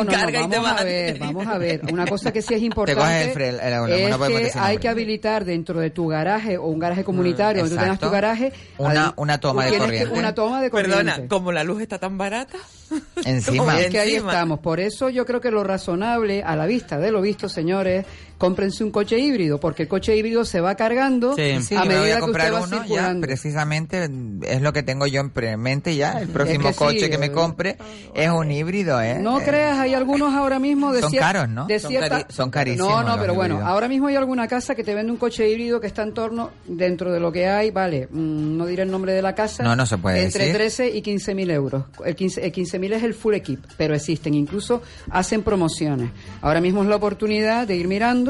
carga y te vamos vas a ver, vamos a ver. Una cosa que sí es importante coges el el- el- es que hay que habilitar dentro de tu garaje o un garaje comunitario, donde tú tengas tu garaje, Una- toma de corriente. una toma de corriente. Perdona, como la luz está tan barata... Encima. Es que ahí Encima. estamos. Por eso yo creo que lo razonable, a la vista de lo visto, señores, cómprense un coche híbrido, porque el coche híbrido se va cargando Sí. Sí, a me medida voy a que comprar usted va uno ya, circulando. precisamente es lo que tengo yo en mente ya, el próximo que sí, coche que me eh. compre es un híbrido, ¿eh? No Eh, creas, hay algunos ahora mismo de Son caros, ¿no? de Son cierta- cari- son carísimos No, no, pero bueno, híbridos. ahora mismo hay alguna casa que te vende un coche híbrido que está en torno, dentro de lo que hay, vale, mm, no diré el nombre de la casa. No, no se puede Entre decir. 13 y 15 mil euros. El 15 el 15 mil es el full equip, pero existen, incluso hacen promociones. Ahora mismo es la oportunidad de ir mirando,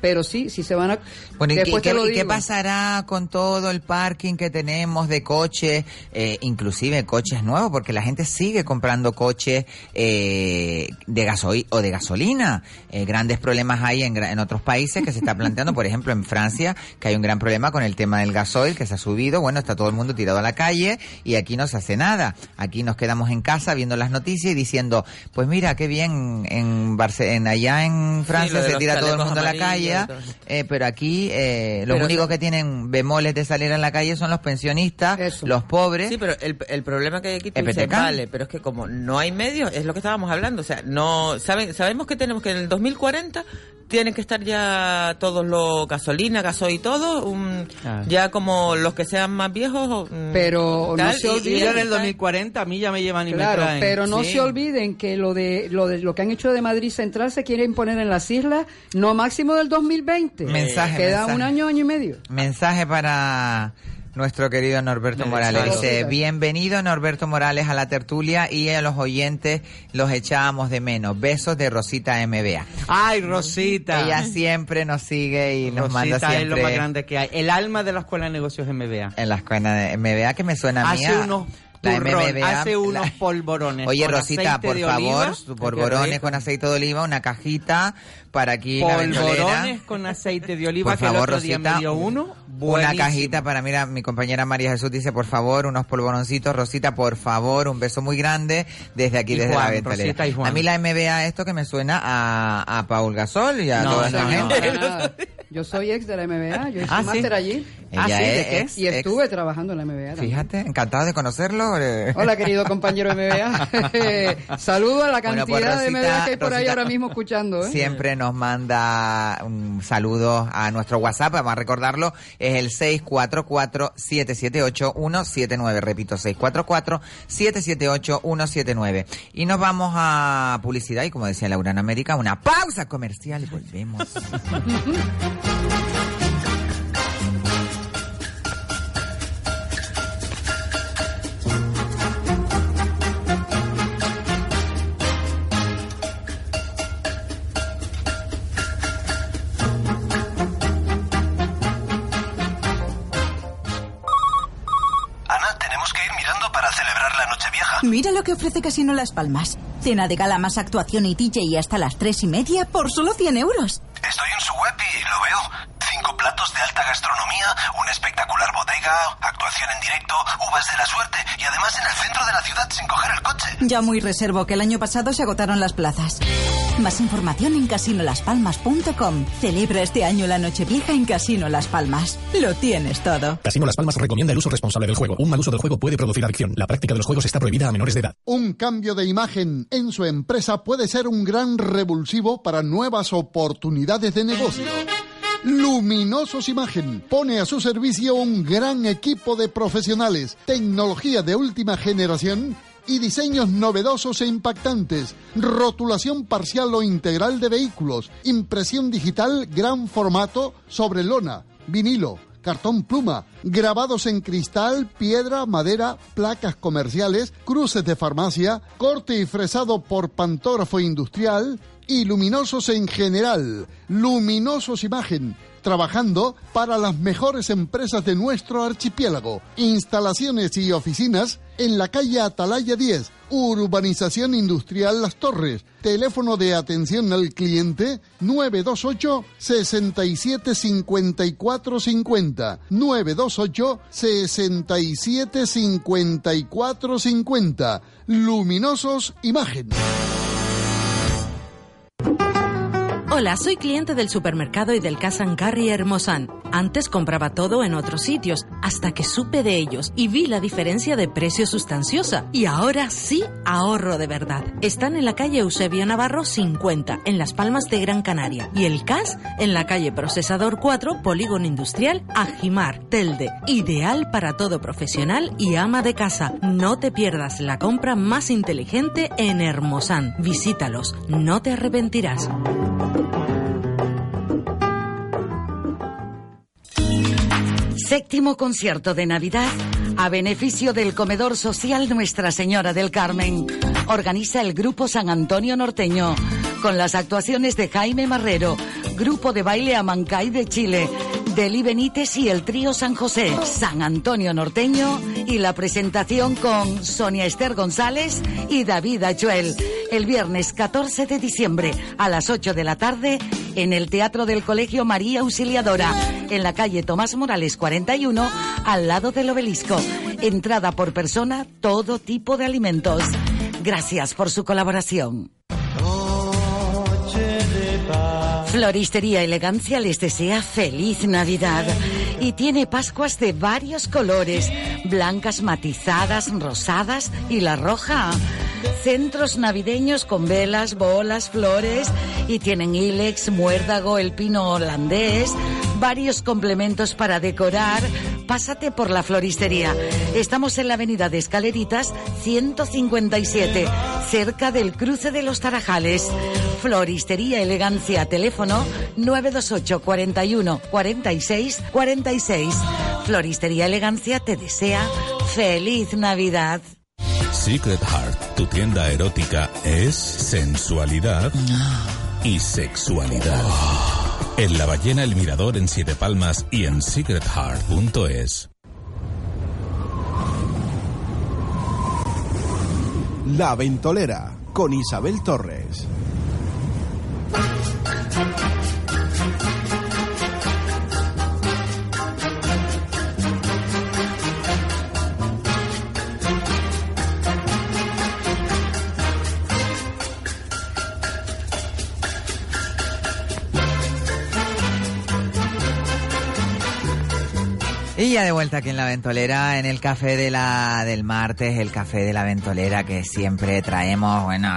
pero sí, si se van a... Bueno, ¿y, qué- después qué, te lo y qué digo. pasará con todo el parking que tenemos de coches, eh, inclusive coches nuevos? Porque la gente sigue comprando coches eh, de gasoil o de gasolina. Eh, grandes problemas hay en, en otros países que se está planteando, por ejemplo, en Francia, que hay un gran problema con el tema del gasoil que se ha subido. Bueno, está todo el mundo tirado a la calle y aquí no se hace nada. Aquí nos quedamos en casa viendo las noticias y diciendo, pues mira, qué bien, en, Barce en allá en Francia se tira todo el mundo a la calle. Eh, pero aquí eh, los Pero únicos que tienen bemoles de salir a la calle son los pensionistas, Eso. los pobres. Sí, pero el, el problema que hay aquí tú dices, vale, pero es que como no hay medios, es lo que estábamos hablando, o sea, no saben, sabemos que tenemos que en el 2040 tienen que estar ya todos los gasolina, gasoil y todo, un- Ah. ya como los que sean más viejos. mm, Pero no tal, se y- olviden- y- Y yo en el 2040 a mí ya me llevan y Claro, me traen. pero no Sí. se olviden que lo de, lo de lo que han hecho de Madrid Central se quieren poner en las islas no máximo del 2020. Mensaje, Queda mensaje. un año, año y medio. Mensaje para nuestro querido Norberto Morales. Dice, bienvenido Norberto Morales a la tertulia y a los oyentes los echábamos de menos. Besos de Rosita MBA. Ay, Rosita. Ella siempre nos sigue y nos manda Rosita es lo siempre más grande que hay. El alma de la Escuela de Negocios MBA. en la escuela de MBA que me suena a mí Hace a- unos la turrón, MBA, hace unos la- polvorones. Oye, con Rosita, por de favor, polvorones con aceite de oliva, una cajita para aquí la. Polvorones con aceite de oliva Por que favor, el otro día Rosita, me dio uno. una cajita para, mira, mi compañera María Jesús dice, por favor, unos polvoroncitos. Rosita, por favor, un beso muy grande desde aquí, Y desde Juan, la ventolera. Rosita y Juan. A mí la MBA, esto que me suena a, a Paul Gasol y a No, toda no, esa no. gente. Yo soy ex de la MBA, yo hice Ah, máster allí Ella Ah, sí, ¿de es y ex- estuve trabajando en la MBA. también. Fíjate, encantado de conocerlo. eh. Hola, querido compañero MBA. Saludo a la Bueno, cantidad pues, de MBA que hay por ahí Rosita- ahora mismo escuchando. ¿eh? Siempre nos manda un saludo a nuestro WhatsApp, vamos a recordarlo, es el 644-778-179, repito, 644-778-179. Y nos vamos a publicidad y como decía Laura en América, una pausa comercial y volvemos. Mira lo que ofrece Casino Las Palmas. Cena de gala más actuación y DJ hasta las tres y media por solo 100 euros. Estoy en su web y lo veo. Cinco platos de alta gastronomía, una espectacular bodega, actuación en directo, uvas de la suerte y además en el centro de la ciudad sin coger el coche. Ya muy reservo que el año pasado se agotaron las plazas. Más información en casinolaspalmas.com. Celebra este año la Nochevieja en Casino Las Palmas. Lo tienes todo. Casino Las Palmas recomienda el uso responsable del juego. Un mal uso del juego puede producir adicción. La práctica de los juegos está prohibida a menores de edad. Un cambio de imagen en su empresa puede ser un gran revulsivo para nuevas oportunidades de negocio. Luminosos Imagen pone a su servicio un gran equipo de profesionales, tecnología de última generación y diseños novedosos e impactantes, rotulación parcial o integral de vehículos, impresión digital gran formato sobre lona, vinilo, cartón pluma, grabados en cristal, piedra, madera, placas comerciales, cruces de farmacia, corte y fresado por pantógrafo industrial y luminosos en general. Luminosos Imagen, trabajando para las mejores empresas de nuestro archipiélago. Instalaciones y oficinas en la calle Atalaya 10, Urbanización Industrial Las Torres. Teléfono de atención al cliente 928 67 54 50. 928 67 54 50. Luminosos Imagen. Hola, soy cliente del supermercado y del Cash and Carry Hermosan. Antes compraba todo en otros sitios, hasta que supe de ellos y vi la diferencia de precio sustanciosa. Y ahora sí ahorro de verdad. Están en la calle Eusebio Navarro 50, en Las Palmas de Gran Canaria. Y el Cash en la calle Procesador 4, Polígono Industrial, Ajimar, Telde. Ideal para todo profesional y ama de casa. No te pierdas la compra más inteligente en Hermosan. Visítalos, no te arrepentirás. Séptimo concierto de Navidad a beneficio del comedor social Nuestra Señora del Carmen. Organiza el Grupo San Antonio Norteño con las actuaciones de Jaime Marrero, Grupo de Baile Amancay de Chile, Deli Benítez y el Trío San José, San Antonio Norteño y la presentación con Sonia Esther González y David Achuel. El viernes 14 de diciembre a las 8 de la tarde en el Teatro del Colegio María Auxiliadora, en la calle Tomás Morales 41, al lado del obelisco. Entrada por persona, todo tipo de alimentos. Gracias por su colaboración. Floristería Elegancia les desea feliz Navidad y tiene Pascuas de varios colores, blancas matizadas, rosadas y la roja. Centros navideños con velas, bolas, flores y tienen ilex, muérdago, el pino holandés, varios complementos para decorar. Pásate por la floristería. Estamos en la avenida de Escaleritas 157, cerca del cruce de los Tarajales. Floristería Elegancia, teléfono 928 41 46 46. Floristería Elegancia te desea feliz Navidad. Secret Heart, tu tienda erótica, es sensualidad y sexualidad. En La Ballena El Mirador en Siete Palmas y en secretheart.es. La Ventolera con Isabel Torres. Ya de vuelta aquí en la ventolera, en el café de la del martes, el café de la ventolera que siempre traemos, bueno,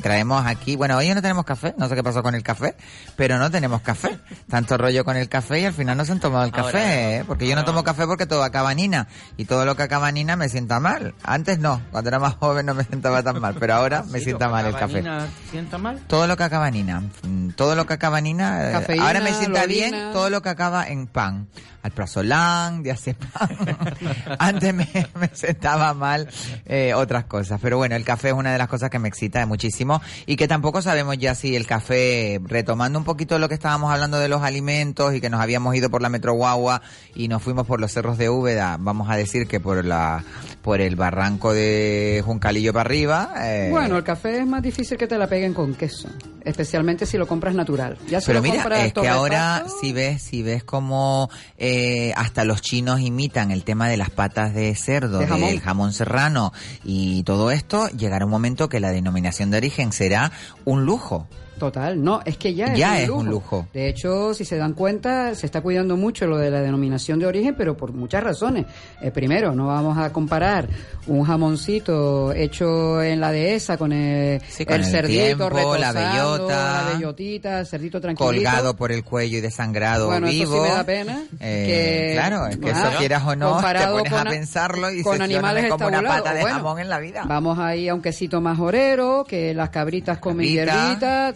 traemos aquí, bueno, hoy no tenemos café, no sé qué pasó con el café, pero no tenemos café. Tanto rollo con el café y al final no se han tomado el café, Ahora, ¿eh? porque yo no tomo café porque todo acaba nina y todo lo que acaba nina me sienta mal. Antes no, cuando era más joven no me sentaba tan mal, pero ahora me sienta mal el café. ¿Sienta mal? Todo lo que acaba Nina. Mm, Todo lo que acaba Nina. eh, ahora me sienta bien todo lo que acaba en pan. Alprazolam, diazepam. Antes me, me sentaba mal eh, otras cosas. Pero bueno, el café es una de las cosas que me excita muchísimo y que tampoco sabemos ya si el café, retomando un poquito lo que estábamos hablando de los alimentos y que nos habíamos ido por la Metro Guagua y nos fuimos por los cerros de Úbeda, vamos a decir que por la por el barranco de Juncalillo para arriba. eh, Bueno, el café es más difícil que te la peguen con queso, especialmente si lo compras natural. Ya Pero mira, es que ahora si ves, si ves como eh, hasta los chinos imitan el tema de las patas de cerdo, De jamón. del jamón serrano y todo esto, llegará un momento que la denominación de origen será un lujo. Total, no, es que ya, Ya es, es un, un lujo. De hecho, si se dan cuenta, se está cuidando mucho lo de la denominación de origen, pero por muchas razones. Eh, primero, no vamos a comparar un jamoncito hecho en la dehesa con el, con el el cerdito tiempo, la bellota, la bellotita, el cerdito tranquilito. Colgado por el cuello y desangrado Bueno, eso vivo. sí me da pena. Eh, que, claro, es que ah, eso quieras o no, te pones a con a- pensarlo y con animales como una pata de Bueno, jamón en la vida. Vamos ahí a un quesito majorero, que las cabritas comen Cabrita, hierbita,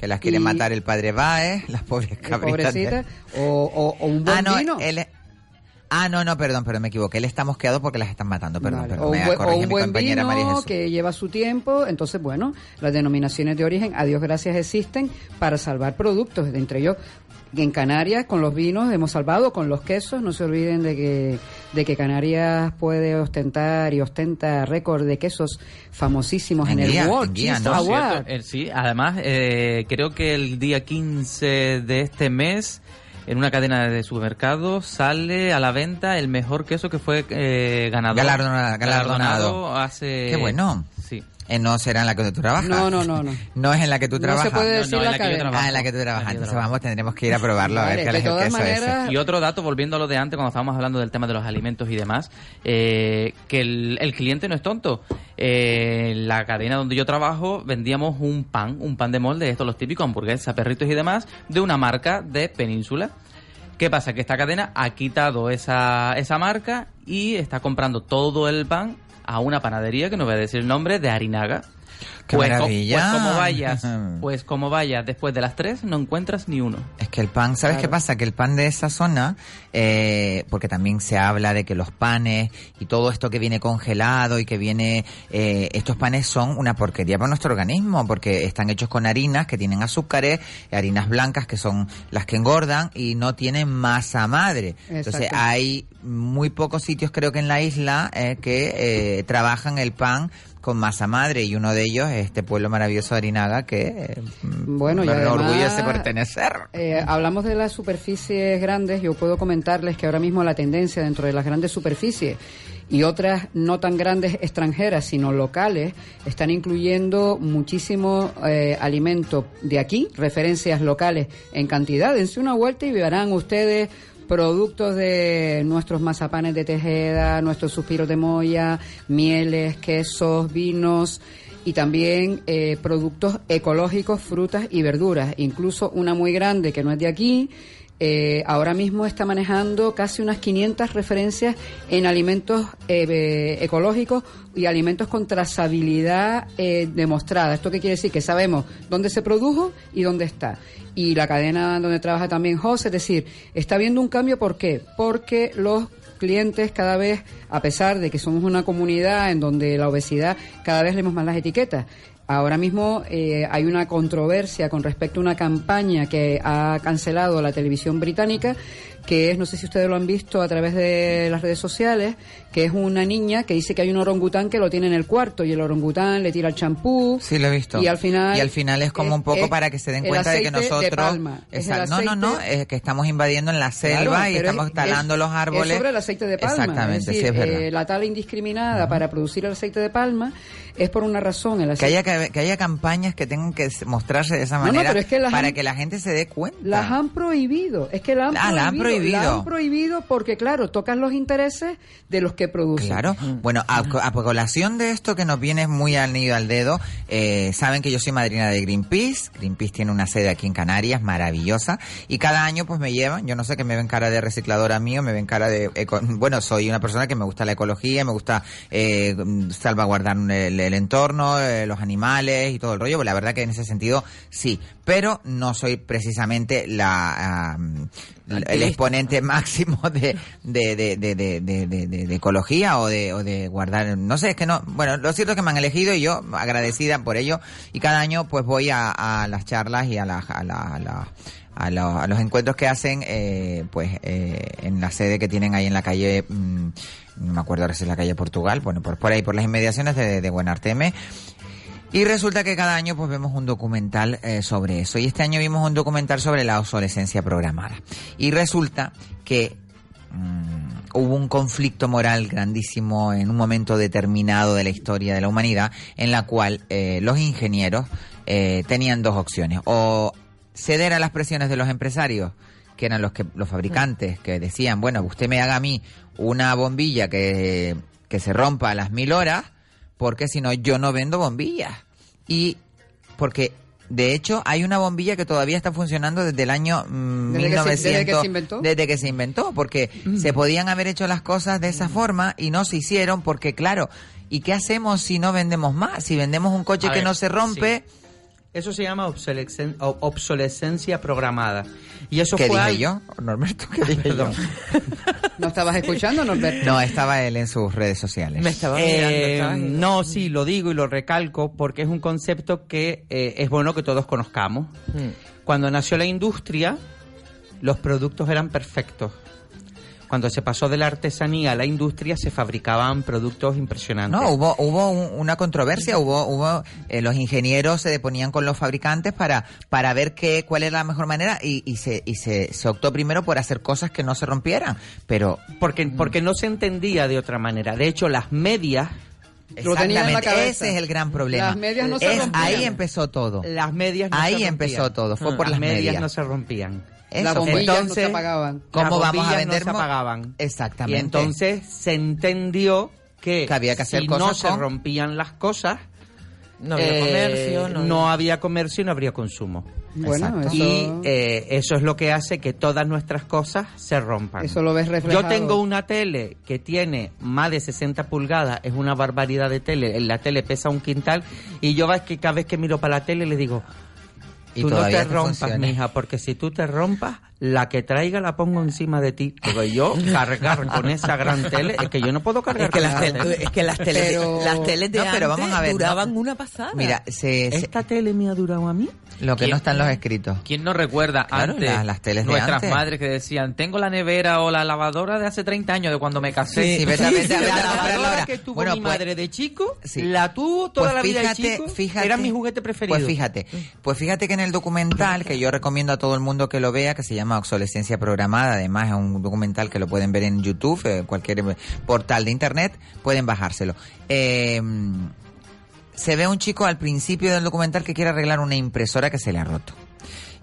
Que las quiere y- matar el padre Baez, las pobres cabritas. o, o- o un buen ah, no, vino. él- Ah, no, no, perdón, pero me equivoqué. Él está mosqueado porque las están matando. Perdón, Vale. perdón. o un me buen, o corrige un mi buen compañera María vino Jesús. que lleva su tiempo. Entonces, bueno, las denominaciones de origen, a Dios gracias, existen para salvar productos. Entre ellos, en Canarias, con los vinos hemos salvado, con los quesos. No se olviden de que, de que Canarias puede ostentar y ostenta récord de quesos famosísimos en, En guía, el World en guía, ¿no? Award. cierto, eh, sí, además, eh, creo que el día 15 de este mes, en una cadena de supermercados, sale a la venta el mejor queso que fue eh, ganador. Galardona- galardonado. hace... Qué bueno. Eh, no será en la que tú trabajas. No, no, no, no. No es en la que tú No trabajas. se puede decir no, en la la que yo cadena. trabajo. Ah, en la que tú trabajas. Entonces trabajo. vamos, tendremos que ir a probarlo a ver qué de les ese. maneras- Y otro dato, volviendo a lo de antes, cuando estábamos hablando del tema de los alimentos y demás, eh, que el, el cliente no es tonto. Eh, en la cadena donde yo trabajo vendíamos un pan, un pan de molde, estos los típicos, hamburguesas, perritos y demás, de una marca de Península. ¿Qué pasa? Que esta cadena ha quitado esa, esa marca y está comprando todo el pan a una panadería, que no voy a decir el nombre, de Arinaga. ¡Qué pues, co- maravilla! pues como vayas, pues como vayas después de las tres, no encuentras ni uno. Es que el pan, ¿sabes Claro. qué pasa? Que el pan de esa zona, eh, porque también se habla de que los panes y todo esto que viene congelado y que viene, eh, estos panes son una porquería para nuestro organismo, porque están hechos con harinas que tienen azúcares, harinas blancas que son las que engordan y no tienen masa madre. Entonces hay muy pocos sitios, creo que en la isla, eh, que eh, trabajan el pan con masa madre y uno de ellos es este pueblo maravilloso de Arinaga que eh, Bueno, y me enorgullece pertenecer. Eh, hablamos de las superficies grandes. Yo puedo comentarles que ahora mismo la tendencia dentro de las grandes superficies y otras no tan grandes extranjeras, sino locales, están incluyendo muchísimo eh, alimento de aquí, referencias locales en cantidad. Dense una vuelta y verán ustedes productos de nuestros mazapanes de Tejeda, nuestros suspiros de Moya, mieles, quesos, vinos y también eh, productos ecológicos, frutas y verduras. Incluso una muy grande que no es de aquí, eh, ahora mismo está manejando casi unas 500 referencias en alimentos eh, ecológicos y alimentos con trazabilidad eh, demostrada. ¿Esto qué quiere decir? Que sabemos dónde se produjo y dónde está. Y la cadena donde trabaja también José, es decir, está habiendo un cambio, ¿por qué? Porque los clientes cada vez, a pesar de que somos una comunidad en donde la obesidad cada vez leemos más las etiquetas, Ahora mismo eh, hay una controversia con respecto a una campaña que ha cancelado la televisión británica, que es, no sé si ustedes lo han visto a través de las redes sociales, que es una niña que dice que hay un orangután que lo tiene en el cuarto y el orangután le tira el champú. Sí, lo he visto. Y al final. Y al final es como un poco para que se den cuenta de que nosotros. no, no, no, es que estamos invadiendo en la selva y estamos talando los árboles. Es sobre el aceite de palma. Exactamente, sí, es verdad. Eh, la tala indiscriminada para producir el aceite de palma es por una razón. El que, haya, que, haya campañas que tengan que mostrarse de esa manera para que la gente se dé cuenta. Las han prohibido. Es que la han, ah, prohibido, la han prohibido. La han prohibido porque, claro, tocan los intereses de los que producen. Claro. Bueno, a, a colación de esto que nos viene muy al nido al dedo, eh, saben que yo soy madrina de Greenpeace. Greenpeace tiene una sede aquí en Canarias, maravillosa. Y cada año pues me llevan, yo no sé que me ven cara de recicladora mío, me ven cara de... bueno, soy una persona que me gusta la ecología, me gusta eh, salvaguardar el el entorno, eh, los animales y todo el rollo. Pues la verdad que en ese sentido sí, pero no soy precisamente la, el exponente máximo de, de, de, de, ecología o de, o de guardar, no sé, es que no, bueno, lo cierto es que me han elegido y yo agradecida por ello y cada año pues voy a, a las charlas y a la, a la, a los encuentros que hacen eh, pues eh, en la sede que tienen ahí en la calle mm, no me acuerdo ahora si es la calle Portugal, bueno, por, por ahí, por las inmediaciones de, de Buenarteme. Y resulta que cada año pues vemos un documental eh, sobre eso. Y este año vimos un documental sobre la obsolescencia programada. Y resulta que mm, hubo un conflicto moral grandísimo en un momento determinado de la historia de la humanidad en la cual eh, los ingenieros eh, tenían dos opciones. O ceder a las presiones de los empresarios que eran los que los fabricantes que decían, bueno, usted me haga a mí una bombilla que, que se rompa a las mil horas, porque si no yo no vendo bombillas. Y porque de hecho, hay una bombilla que todavía está funcionando desde el año 1900. Mm, ¿Desde que se inventó? Desde que se inventó, porque se podían haber hecho las cosas de esa forma y no se hicieron porque, claro, ¿y qué hacemos si no vendemos más? Si vendemos un coche que no se rompe... Eso se llama obsolescencia programada. Y eso ¿Qué fue dije yo, Norberto? ¿Qué dije yo? ¿No estabas escuchando, Norberto? No, estaba él en sus redes sociales. Me estaba Eh, mirando, no, sí, lo digo y lo recalco porque es un concepto que eh, es bueno que todos conozcamos. Hmm. Cuando nació la industria, los productos eran perfectos. Cuando se pasó de la artesanía a la industria, se fabricaban productos impresionantes. No, hubo hubo un- una controversia, hubo hubo eh, los ingenieros se deponían con los fabricantes para para ver qué cuál era la mejor manera y, y se y se, se optó primero por hacer cosas que no se rompieran, pero porque porque no se entendía de otra manera. De hecho, las medias Lo tenía en la exactamente ese es el gran problema. Las medias no se Es- rompían. ahí empezó todo. las medias no Ahí se rompían. empezó todo, fue por las medias. no se rompían. Eso Las bombillas no se Entonces, apagaban. ¿Cómo vamos a vender No se apagaban. Exactamente. Y entonces se entendió que, Que había que hacer si cosas no se con- rompían las cosas, No había eh, comercio, no, no había comercio y no habría consumo. Bueno, Exacto. eso, Y eh, eso es lo que hace que todas nuestras cosas se rompan. eso lo ves reflejado. Yo tengo una tele que tiene más de 60 pulgadas, es una barbaridad de tele, la tele pesa un quintal y yo ves que cada vez que miro para la tele le digo, Y tú no te rompas, funciona. mija, porque si tú te rompas, la que traiga la pongo encima de ti. Porque yo cargar con esa gran tele, es que yo no puedo cargar Es que con las, esa tel- tele. es que las teles, Pero- las teles de No, pero vamos a ver, no. duraban una pasada. Mira, se, se- ¿Esta tele me ha durado a mí? Lo que no está en los escritos. ¿Quién no recuerda Claro, antes las- las teles de nuestras antes. madres que decían, tengo la nevera o la lavadora de hace 30 años de cuando me casé? Sí, vete a la lavadora que tuvo Bueno, mi pues- madre de chico, Sí. la tuvo toda Pues la vida fíjate, de chico, fíjate, era mi juguete preferido. Pues fíjate, pues fíjate que en el documental que yo recomiendo a todo el mundo que lo vea, que se llama Obsolescencia Programada, además es un documental que lo pueden ver en YouTube, eh, cualquier eh, portal de internet, pueden bajárselo. Eh, se ve un chico al principio del documental que quiere arreglar una impresora que se le ha roto.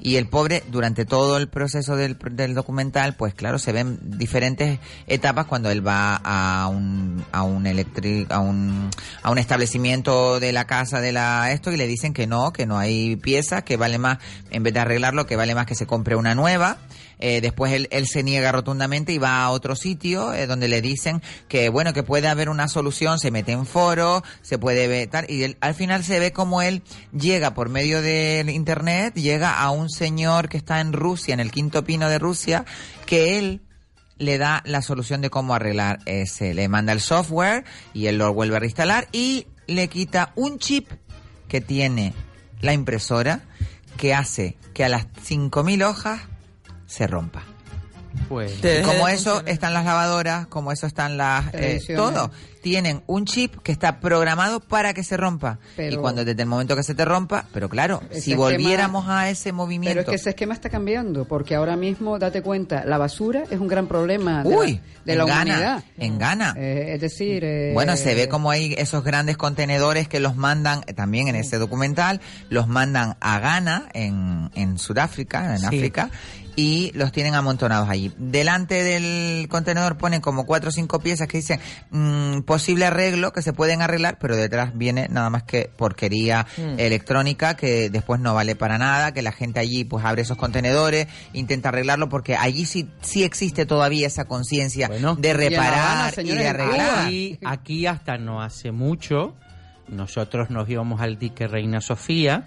Y el pobre, durante todo el proceso del, del documental, pues claro, se ven diferentes etapas cuando él va a un, a un electric, a un, a un establecimiento de la casa de la esto y le dicen que no, que no hay piezas, que vale más, en vez de arreglarlo, que vale más que se compre una nueva. Eh, después él, se niega rotundamente y va a otro sitio eh, donde le dicen que bueno que puede haber una solución se mete en foro se puede ver tal y al final se ve como él llega por medio del internet llega a un señor que está en Rusia en el quinto pino de Rusia que él le da la solución de cómo arreglar ese le manda el software y él lo vuelve a reinstalar y le quita un chip que tiene la impresora que hace que a las 5000 hojas se rompa. Pues, Como eso están las lavadoras, como eso están las... eh, todo. Tienen un chip que está programado para que se rompa. Pero- y cuando desde el momento que se te rompa, pero claro, si esquema- volviéramos a ese movimiento... Pero es que ese esquema está cambiando, porque ahora mismo, date cuenta, la basura es un gran problema de la, de en la Ghana, humanidad. en Ghana. Eh, es decir... eh, Bueno, se ve como hay esos grandes contenedores que los mandan, eh, también en ese documental, los mandan a Ghana, en, en Sudáfrica, en Sí. África, y los tienen amontonados allí. Delante del contenedor ponen como cuatro o cinco piezas que dicen mm, posible arreglo, que se pueden arreglar, pero detrás viene nada más que porquería Mm. electrónica que después no vale para nada, que la gente allí pues abre esos contenedores, intenta arreglarlo, porque allí sí, sí existe todavía esa conciencia de reparar y, de arreglar. Aquí hasta no hace mucho, nosotros nos íbamos al dique Reina Sofía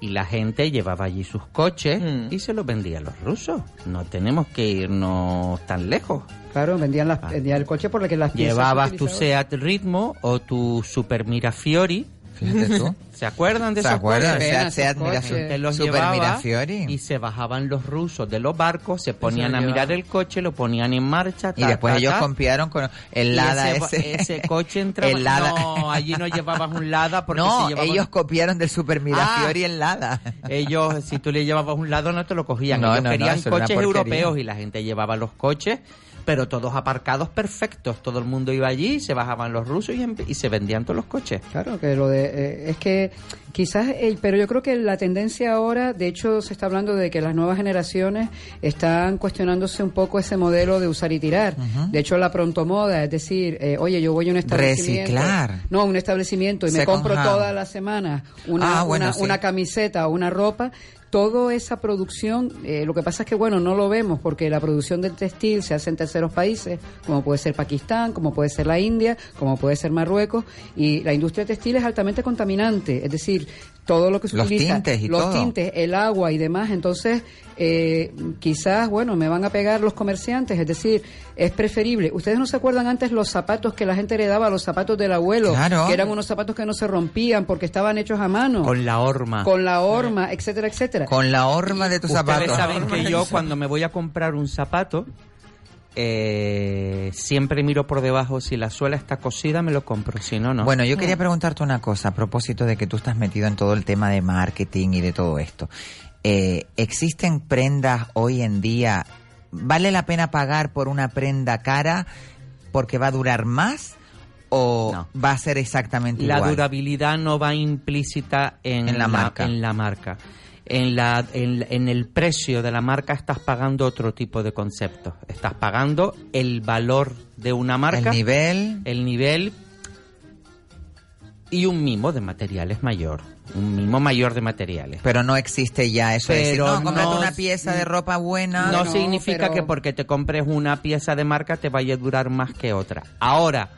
y la gente llevaba allí sus coches Mm. y se los vendía a los rusos. No tenemos que irnos tan lejos. Claro, vendían, las, vendían el coche por el que las piezas Llevabas tu. Seat Ritmo o tu Super Mirafiori. Fíjate tú. ¿Se acuerdan de ¿Se esos acuerdan? coches? Seat- Seat Mira- Te los Super llevaba Mirafiori. y se bajaban los rusos de los barcos, se ponían a mirar el coche, lo ponían en marcha. Y después ta, ellos ta. copiaron con el Lada ese, ese. ese coche entraba. El Lada. No, allí no llevabas un Lada porque no, si llevabas- ellos copiaron del Super Mirafiori Ah. el Lada. Ellos, si tú le llevabas un lado, no te lo cogían. No, ellos no, querían coches europeos y la gente llevaba los coches, pero todos aparcados perfectos. Todo el mundo iba allí, se bajaban los rusos y, y se vendían todos los coches. Claro, que lo de eh, es que quizás, eh, pero yo creo que la tendencia ahora, de hecho, se está hablando de que las nuevas generaciones están cuestionándose un poco ese modelo de usar y tirar. De hecho, la pronto moda, es decir, eh, oye, yo voy a un establecimiento, Reciclar. no, a un establecimiento y me compro hand. todas las semanas una, Ah, bueno, una, sí. una camiseta o una ropa. Toda esa producción, eh, lo que pasa es que, bueno, no lo vemos porque la producción del textil se hace en terceros países, como puede ser Pakistán, como puede ser la India, como puede ser Marruecos, y la industria textil es altamente contaminante, es decir, todo lo que se Los utiliza, tintes y los todo. tintes, el agua y demás, entonces eh, quizás, bueno, me van a pegar los comerciantes, es decir, es preferible. ¿Ustedes no se acuerdan antes los zapatos que la gente heredaba, los zapatos del abuelo, Claro. que eran unos zapatos que no se rompían porque estaban hechos a mano? Con la horma. Con la horma, etcétera, etcétera. Con la horma de tus Ustedes zapatos. saben que yo cuando me voy a comprar un zapato, eh, siempre miro por debajo si la suela está cosida, me lo compro, si no, no. Bueno, yo quería preguntarte una cosa a propósito de que tú estás metido en todo el tema de marketing y de todo esto. Eh, ¿Existen prendas hoy en día? ¿Vale la pena pagar por una prenda cara porque va a durar más o va a ser exactamente la igual? durabilidad no va implícita en, En la marca. En la marca. En, la, en, en el precio de la marca estás pagando otro tipo de conceptos. Estás pagando el valor de una marca. El nivel. El nivel y un mimo de materiales mayor. Un mimo mayor de materiales. Pero no existe ya eso de decir, Pero no, cómprate no- una pieza de ropa buena. No, significa que porque te compres una pieza de marca te vaya a durar más que otra. Ahora,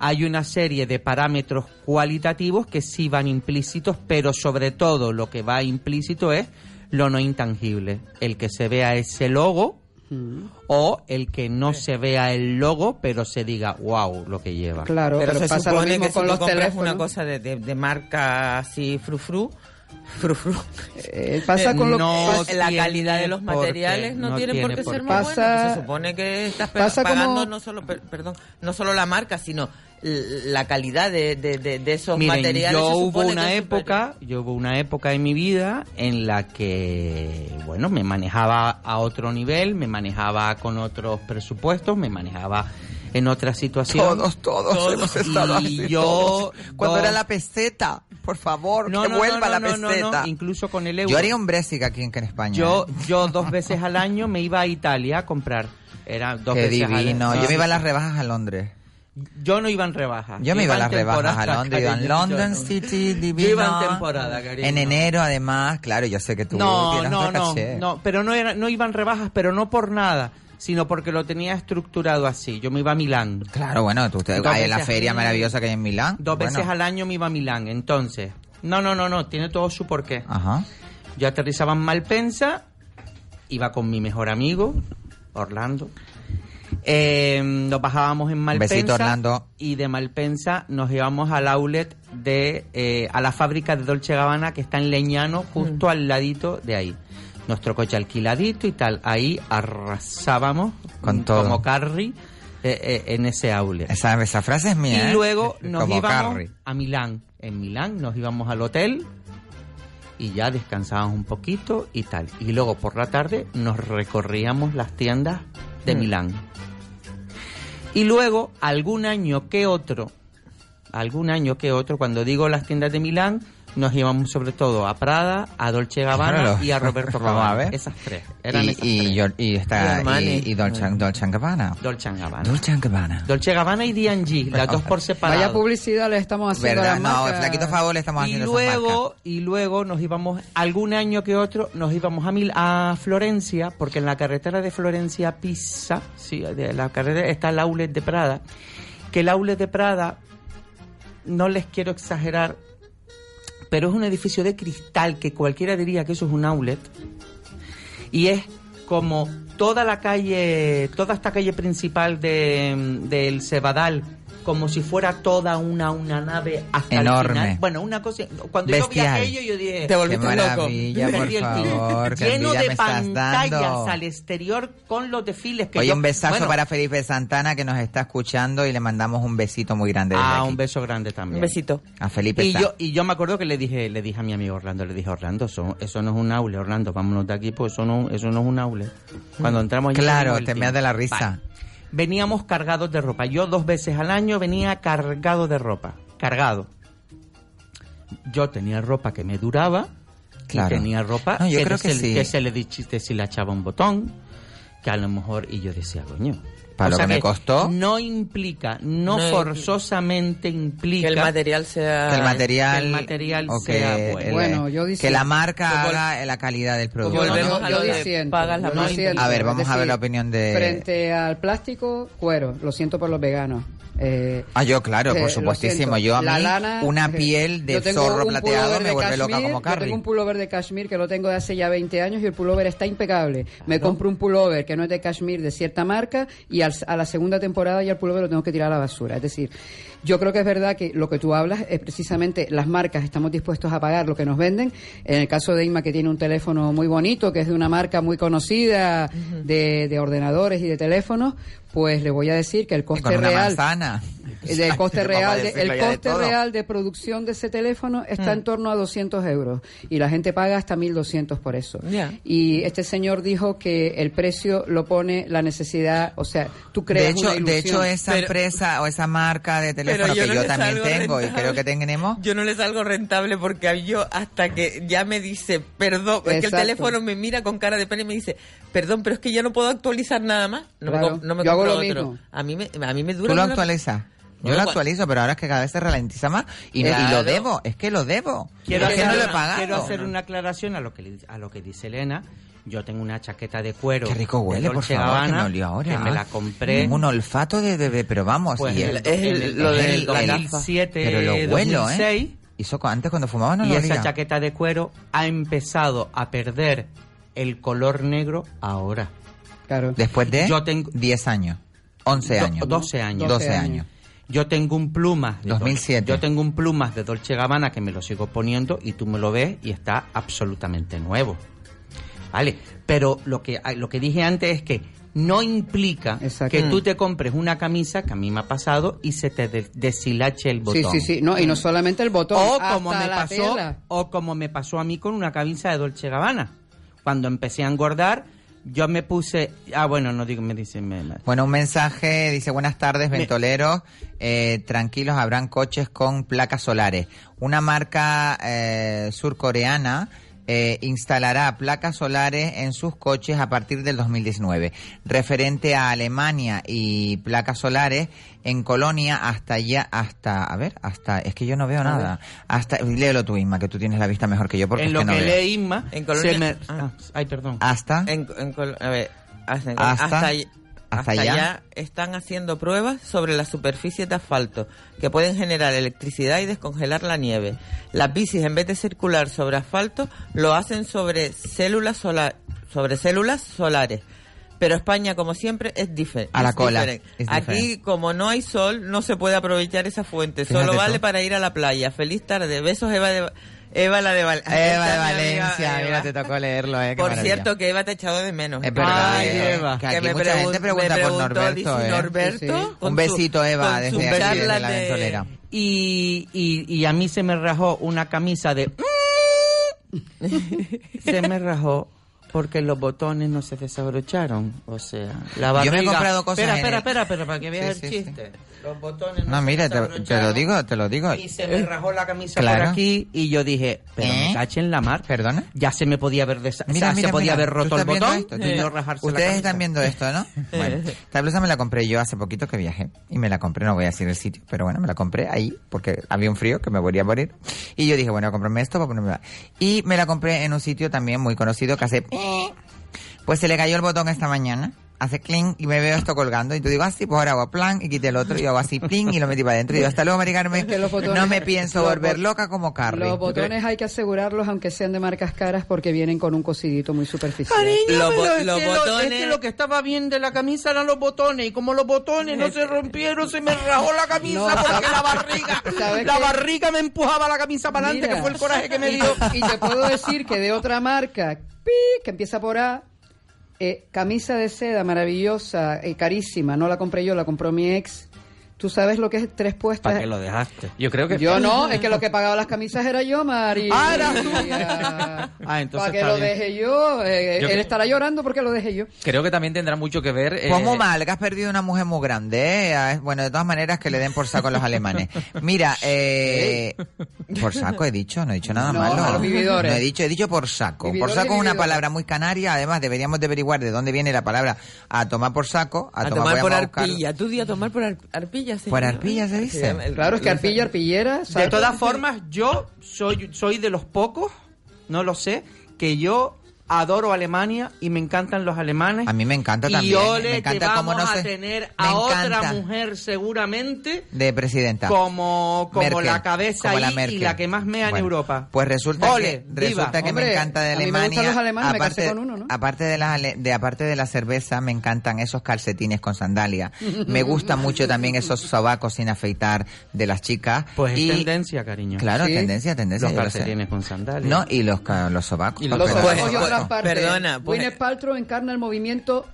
hay una serie de parámetros cualitativos que sí van implícitos, pero sobre todo lo que va implícito es lo no intangible. El que se vea ese logo o el que no se vea el logo, pero se diga, wow, lo que lleva. Claro, pero, pero se pasa lo supone mismo que con si los teléfonos. una cosa de, de- de marca así frufru, frufru. Eh, pasa con lo no, que- la calidad de los materiales no, no tiene, por qué por ser más Pasa- buena. Se supone que estás pasa pagando como- no solo, per- perdón, no solo la marca, sino la calidad de, de, de- de esos Miren, materiales. yo hubo una época, yo hubo una época en mi vida en la que, bueno, me manejaba a otro nivel, me manejaba con otros presupuestos, me manejaba en otra situación. Todos, todos, hemos estado Y así, yo todos. Cuando dos- era la peseta, por favor, No, que no, vuelva no, la peseta. incluso con el euro. Yo haría un Brexit aquí en, España. Yo, ¿eh? yo dos veces al año me iba a Italia a comprar. Era dos Qué veces al divino. año. Yo me iba a las rebajas a Londres. Yo no iba en rebajas. Yo me iba a en las rebajas a Londres, iba en London. City, divino. Yo iba en temporada, cariño. En enero, además, claro, yo sé que tú No, no, no, no, pero no, era, no iban rebajas, pero no por nada, sino porque lo tenía estructurado así. Yo me iba a Milán. Claro, bueno, tú te, hay la feria maravillosa que hay en Milán. Dos Bueno, veces al año me iba a Milán, entonces. No, no, no, no, tiene todo su porqué. Ajá. Yo aterrizaba en Malpensa, iba con mi mejor amigo, Orlando. Eh, nos bajábamos en Malpensa. besito, Orlando. Y de Malpensa nos íbamos al outlet de, eh, a la fábrica de Dolce Gabbana que está en Leñano, justo Mm. al ladito de ahí. Nuestro coche alquiladito y tal. Ahí arrasábamos Con todo. como Carrie eh, eh, en ese outlet. Esa, esa frase es mía. Y ¿eh? luego nos Como íbamos Carrie. a Milán. En Milán nos íbamos al hotel y ya descansábamos un poquito y tal. Y luego por la tarde nos recorríamos las tiendas de Mm. Milán. Y luego, algún año que otro, algún año que otro, cuando digo las tiendas de Milán, nos íbamos sobre todo a Prada, a Dolce Gabbana Claro. y a Roberto Vamos a Cabana. ver. Esas tres. Eran Y, esas y, tres. y, está, Y y, Armani. y Dolce, Dolce Gabbana. Dolce Gabbana. Dolce Gabbana. Dolce Gabbana y D&G, las dos por separado. Vaya publicidad le estamos haciendo ¿Verdad? a la No, flaquito favor le estamos y haciendo marca. luego y luego nos íbamos algún año que otro nos íbamos a Mil a Florencia porque en la carretera de Florencia a Pisa sí de la carretera está el outlet de Prada que el outlet de Prada no les quiero exagerar pero es un edificio de cristal que cualquiera diría que eso es un outlet. Y es como toda la calle, toda esta calle principal de, del Cebadal, como si fuera toda una, una nave hasta el Enorme. final. Bueno, una cosa, cuando Bestial. yo vi aquello yo dije, Te volviste loco. por favor, Lleno de me estás pantallas dando. al exterior con los desfiles que Oye, yo- un besazo bueno, para Felipe Santana que nos está escuchando y le mandamos un besito muy grande desde Ah, aquí. un beso grande también. Un besito. A Felipe Y yo, y yo me acuerdo que le dije, le dije a mi amigo Orlando, le dije, Orlando, eso, eso no es un aule, Orlando, vámonos de aquí, pues eso no, eso no es un aule. Cuando entramos allí, Claro, te tiro. meas de la risa. Vale. Veníamos cargados de ropa. Yo dos veces al año venía cargado de ropa. Cargado. Yo tenía ropa que me duraba. Claro. Y tenía ropa No, yo que, creo se, que sí. que se le deshilachaba un botón. Que a lo mejor, y yo decía, coño. Para O lo sea que me costó. No implica, no, No, forzosamente implica. Que el material sea... que el material, que el material o que, sea bueno. el- Bueno, yo que diciendo- la marca haga la calidad del producto. Volvemos ¿no? a yo lo de disiento, pagas la yo disiento. A ver, vamos Es a ver decir, la opinión de- Frente al plástico, cuero. Lo siento por los veganos. Eh, Ah, yo, claro, eh, por lo supuestísimo. Yo a mí, lana, una eh, piel de zorro plateado me vuelve loca como Yo Carrie. tengo un pullover de cashmere que lo tengo de hace ya 20 años y el pullover está impecable. Me compro un pullover que no es de cashmere de cierta marca y al- a la segunda temporada ya el pullover lo tengo que tirar a la basura. Es decir, yo creo que es verdad que lo que tú hablas es precisamente las marcas estamos dispuestos a pagar lo que nos venden. En el caso de Inma que tiene un teléfono muy bonito, que es de una marca muy conocida de, de ordenadores y de teléfonos, pues le voy a decir que el coste con una real manzana. Del coste Vamos a real de- el de coste real de producción de ese teléfono está Mm. en torno a 200 euros y la gente paga hasta 1.200 por eso. Y este señor dijo que el precio lo pone la necesidad, o sea, tú creas De hecho, una de hecho esa Pero- empresa o esa marca de teléfono yo que no yo también tengo y creo que tenemos, Yo no le salgo rentable porque a mí yo hasta que ya me dice, perdón, es que el teléfono me mira con cara de pena y me dice, perdón, pero es que ya no puedo actualizar nada más. No Claro. me, no me Yo hago lo otro. mismo. A mí me, a mí me dura. tú lo actualizas. Yo No, lo actualizo, pero ahora es que cada vez se ralentiza más y, lo debo, es que lo debo. Quiero es que hacer, no lo he una, pagado. quiero hacer una aclaración a lo que a lo que dice Elena. Yo tengo una chaqueta de cuero. Qué rico huele, por favor, que Gabbana, me olió ahora. Que me la compré. Un olfato de bebé, pero vamos. Pues y el- el- es el- el- lo del el la 2007, pero lo huelo, 2006, ¿eh? Y eso antes cuando fumaba no y lo esa chaqueta de cuero ha empezado a perder el color negro ahora. Claro. Después de Yo tengo 10 años, 11 do- años. 12 años. 12 años. Yo tengo un plumas. de 2007. Dol- Yo tengo un plumas de Dolce Gabbana que me lo sigo poniendo y tú me lo ves y está absolutamente nuevo. ¿Vale? Pero lo que, lo que dije antes es que no implica que tú te compres una camisa, que a mí me ha pasado, y se te de- deshilache el Sí, botón. sí, sí. No, y no solamente el botón, O hasta como, me la pasó, tela. o como me pasó a mí con una camisa de Dolce Gabbana. Cuando empecé a engordar, Yo me puse... Ah, bueno, no digo, me dicen... Me, me- Bueno, un mensaje dice, buenas tardes, ventoleros. Eh, tranquilos, habrán coches con placas solares. Una marca eh, surcoreana eh, instalará placas solares en sus coches a partir del 2019. Referente a Alemania y placas solares en Colonia hasta allá, hasta, a ver, hasta, es que yo no veo nada. Hasta, léelo tú, Isma, que tú tienes la vista mejor que yo porque en es lo que no que veo. lee Inma, En Colonia- me- ah. ah, ay, perdón. Hasta, En, en Col- a ver, hasta, Hasta- hasta, allá. allá están haciendo pruebas sobre las superficies de asfalto que pueden generar electricidad y descongelar la nieve. Las bicis, en vez de circular sobre asfalto, lo hacen sobre células, sola- sobre células solares. Pero España, como siempre, es diferente. A la cola, Aquí, como no hay sol, no se puede aprovechar esa fuente. Fíjate Solo vale para ir a la playa. Feliz tarde. Besos, Eva de... Eva, la de, Val- Eva de amiga Valencia, Eva. mira, te tocó leerlo, eh, Por maravilla. cierto, que Eva te ha echado de menos. Es verdad, Ay, eh, Eva. que aquí me mucha gente pregun- pregunta me por Norberto, eh. Norberto, Sí, sí. con Un besito, Eva, desde aquí, desde la de- ventolera. Y, y, y a mí se me rajó una camisa de... se me rajó porque los botones no se desabrocharon. O sea, la Yo barriga... me he comprado cosas Espera, espera, espera, espera, para que veas Sí, el sí, chiste. Los botones no, No, se mira, te, te lo digo, te lo digo. Y se me rajó la camisa Claro. por aquí y yo dije, pero ¿Eh? me caché en la mar. ¿Perdona? Ya se me podía haber desa- o Mira, sea, mira, se podía mira, haber ¿tú roto el botón esto? y Eh, no rajarse la Ustedes están viendo esto, ¿no? Bueno, esta blusa me la compré yo hace poquito que viajé y me la compré, no voy a decir el sitio, pero bueno, me la compré ahí porque había un frío que me voy a morir y yo dije, bueno, comprarme esto para ponerme y me la compré en un sitio también muy conocido que hace pues se le cayó el botón esta mañana. Hace cling y me veo esto colgando. Y tú digo así, pues ahora hago plan y quité el otro y hago así pling y lo metí para adentro. Y digo, hasta luego, Mari Carmen. botones- no me pienso volver loca como Carrie. Los botones hay que asegurarlos aunque sean de marcas caras porque vienen con un cosidito muy superficial. Cariño, Los es, los que lo, es botones- que lo que estaba bien de la camisa eran los botones y como los botones no se rompieron, se me rajó la camisa No, porque ¿sabes- la barriga, ¿sabes la qué? barriga me empujaba la camisa para adelante, que fue el coraje que me Y- dio. Y te puedo decir que de otra marca, pi, que empieza por A, eh, camisa de seda maravillosa, eh, carísima, no la compré yo, la compró mi ex. ¿Tú sabes lo que es tres puestas? ¿Para qué lo dejaste? Yo creo que... Yo no, es que lo que pagaba las camisas era yo, Mari. Ah, eras tú. Ah, entonces Para que lo bien. deje yo. eh, Yo él creo- estará llorando porque lo dejé yo. Creo que también tendrá mucho que ver... eh, muy mal, que has perdido una mujer muy grande. ¿eh? Bueno, de todas maneras, que le den por saco a los alemanes. Mira, eh, por saco he dicho, no he dicho nada No, malo. a los vividores. No he dicho, he dicho por saco. Vividores por saco es una palabra muy canaria. Además, deberíamos de averiguar de dónde viene la palabra a tomar por saco. A, A tomar, por arpilla. ¿Tú di a tomar por ar- arpilla? Por arpilla se dice. Claro, es que arpilla, arpillera. De todas formas, yo soy, soy de los pocos, no lo sé, que yo adoro Alemania y me encantan los alemanes. A mí me encanta y también. ole, me encanta que cómo vamos no a se... tener me a otra mujer seguramente De presidenta. como, como Merkel, la cabeza como la ahí y la que más mea en Bueno, Europa. Pues resulta Ole, que, resulta que Hombre, me encanta de Alemania. los alemanes, me aparte, con uno, ¿no? aparte de las de aparte de la cerveza, me encantan esos calcetines con sandalia. me gustan mucho también esos sobacos sin afeitar de las chicas. Pues y, es tendencia, cariño. Claro, Sí. tendencia, tendencia. Los lo calcetines con sandalias. No, y los los sobacos. Y Los Pues, ojos y pues, perdona, pues- Gwyneth Paltrow encarna el movimiento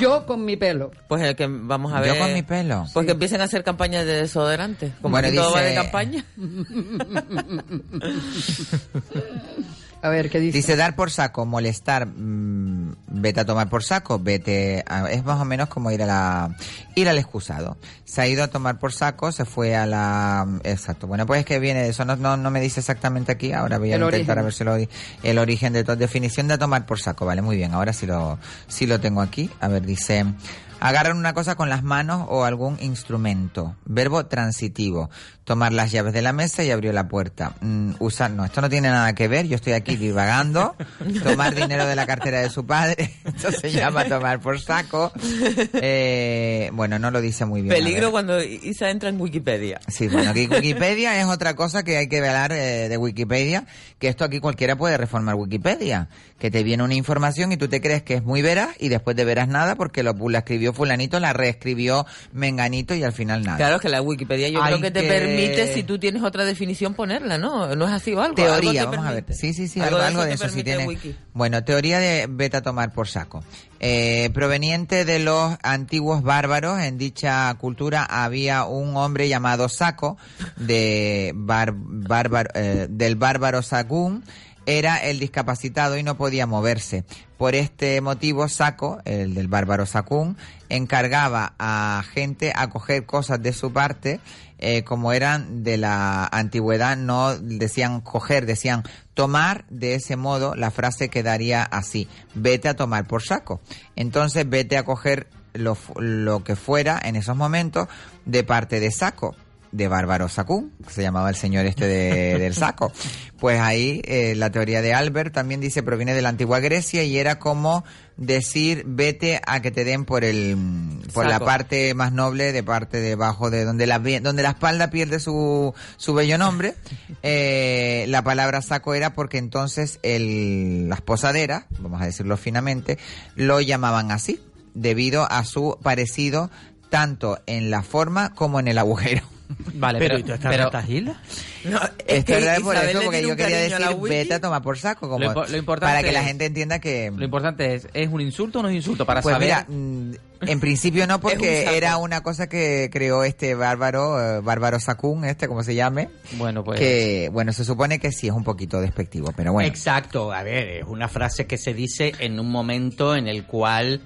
yo con mi pelo. Pues el que vamos a ver. Yo con mi pelo. Pues que empiecen a hacer campañas de desodorante. Como Bueno, que todo va dice- de campaña. A ver, ¿qué dice? Dice dar por saco, molestar, mm, vete a tomar por saco, vete, a- es más o menos como ir a la, ir al excusado. Se ha ido a tomar por saco, se fue a la, exacto. Bueno, pues es que viene de eso, no, no, no me dice exactamente aquí, ahora voy a El intentar origen. a ver si lo, el origen de todo, definición de tomar por saco, vale, muy bien, ahora sí lo, sí lo tengo aquí. A ver, dice, agarrar una cosa con las manos o algún instrumento. Verbo transitivo. Tomar las llaves de la mesa y abrió la puerta. Mm, usar, no, esto no tiene nada que ver, yo estoy aquí divagando. Tomar dinero de la cartera de su padre. Esto se llama tomar por saco. Eh, bueno, no lo dice muy bien. Peligro cuando Isa entra en Wikipedia. Sí, bueno, aquí Wikipedia es otra cosa que hay que velar eh, de Wikipedia, que esto aquí cualquiera puede reformar Wikipedia, que te viene una información y tú te crees que es muy veraz y después de veras nada porque lo, la escribió fulanito, la reescribió menganito y al final nada. Claro que la Wikipedia yo Hay creo que te que- permite, si tú tienes otra definición, ponerla, ¿no? ¿No es así o algo? Teoría, Algo te vamos a ver. Sí, sí, sí, algo, algo de te eso sí permite tiene. Wiki. Bueno, teoría de vete a tomar por saco. Eh, proveniente de los antiguos bárbaros, en dicha cultura había un hombre llamado Saco, de bar- bárbaro, eh, del bárbaro Sagún, era el discapacitado y no podía moverse. Por este motivo, Saco, el del bárbaro Sacún, encargaba a gente a coger cosas de su parte, eh, como eran de la antigüedad, no decían coger, decían tomar, de ese modo la frase quedaría así, vete a tomar por saco. Entonces, vete a coger lo, lo que fuera en esos momentos de parte de Saco de Bárbaro Sacún, que se llamaba el señor este de- del saco. Pues ahí eh, la teoría de Albert también dice proviene de la antigua Grecia y era como decir vete a que te den por el por la parte más noble de parte debajo de donde la donde la espalda pierde su su bello nombre. Eh, la palabra saco era porque entonces el las posaderas, vamos a decirlo finamente, lo llamaban así debido a su parecido tanto en la forma como en el agujero. Vale, Pero, pero, ¿y tú estás pero- ratajila? No, Esto que era por eso, porque yo quería a la decir wiki. vete a tomar por saco, como Lo lo importante para que la es- gente entienda que... Lo importante es, ¿es un insulto o no es insulto? Para pues saber... mira, mm, en principio no, Es porque un era una cosa que creó este bárbaro, eh, bárbaro Sacún, este, como se llame, Bueno, pues... que, bueno, se supone que sí es un poquito despectivo, pero bueno. Exacto, a ver, es una frase que se dice en un momento en el cual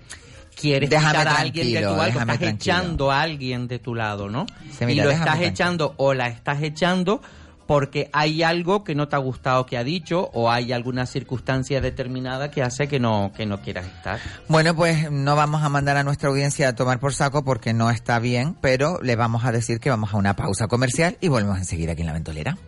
quieres Déjame a alguien de tu lado, estás tranquilo. echando a alguien de tu lado, ¿no? Sí, y mira, lo déjame estás tranquilo. echando o la estás echando porque hay algo que no te ha gustado que ha dicho o hay alguna circunstancia determinada que hace que no que no quieras estar. Bueno, pues no vamos a mandar a nuestra audiencia a tomar por saco porque no está bien, pero le vamos a decir que vamos a una pausa comercial y volvemos enseguida aquí en la ventolera.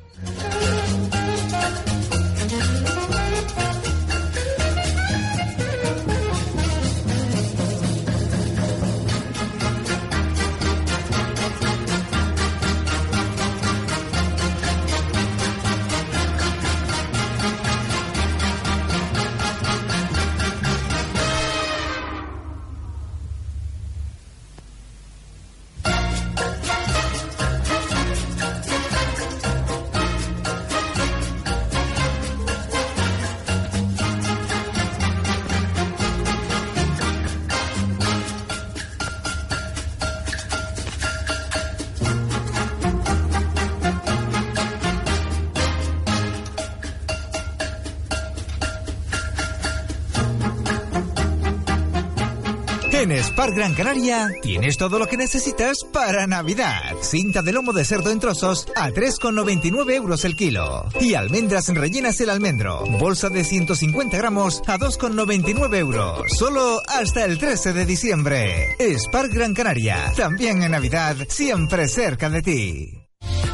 Gran Canaria tienes todo lo que necesitas para Navidad. Cinta de lomo de cerdo en trozos a 3,99 euros el kilo. Y almendras rellenas el almendro. Bolsa de 150 gramos a 2,99 euros. Solo hasta el 13 de diciembre. Spar Gran Canaria. También en Navidad, siempre cerca de ti.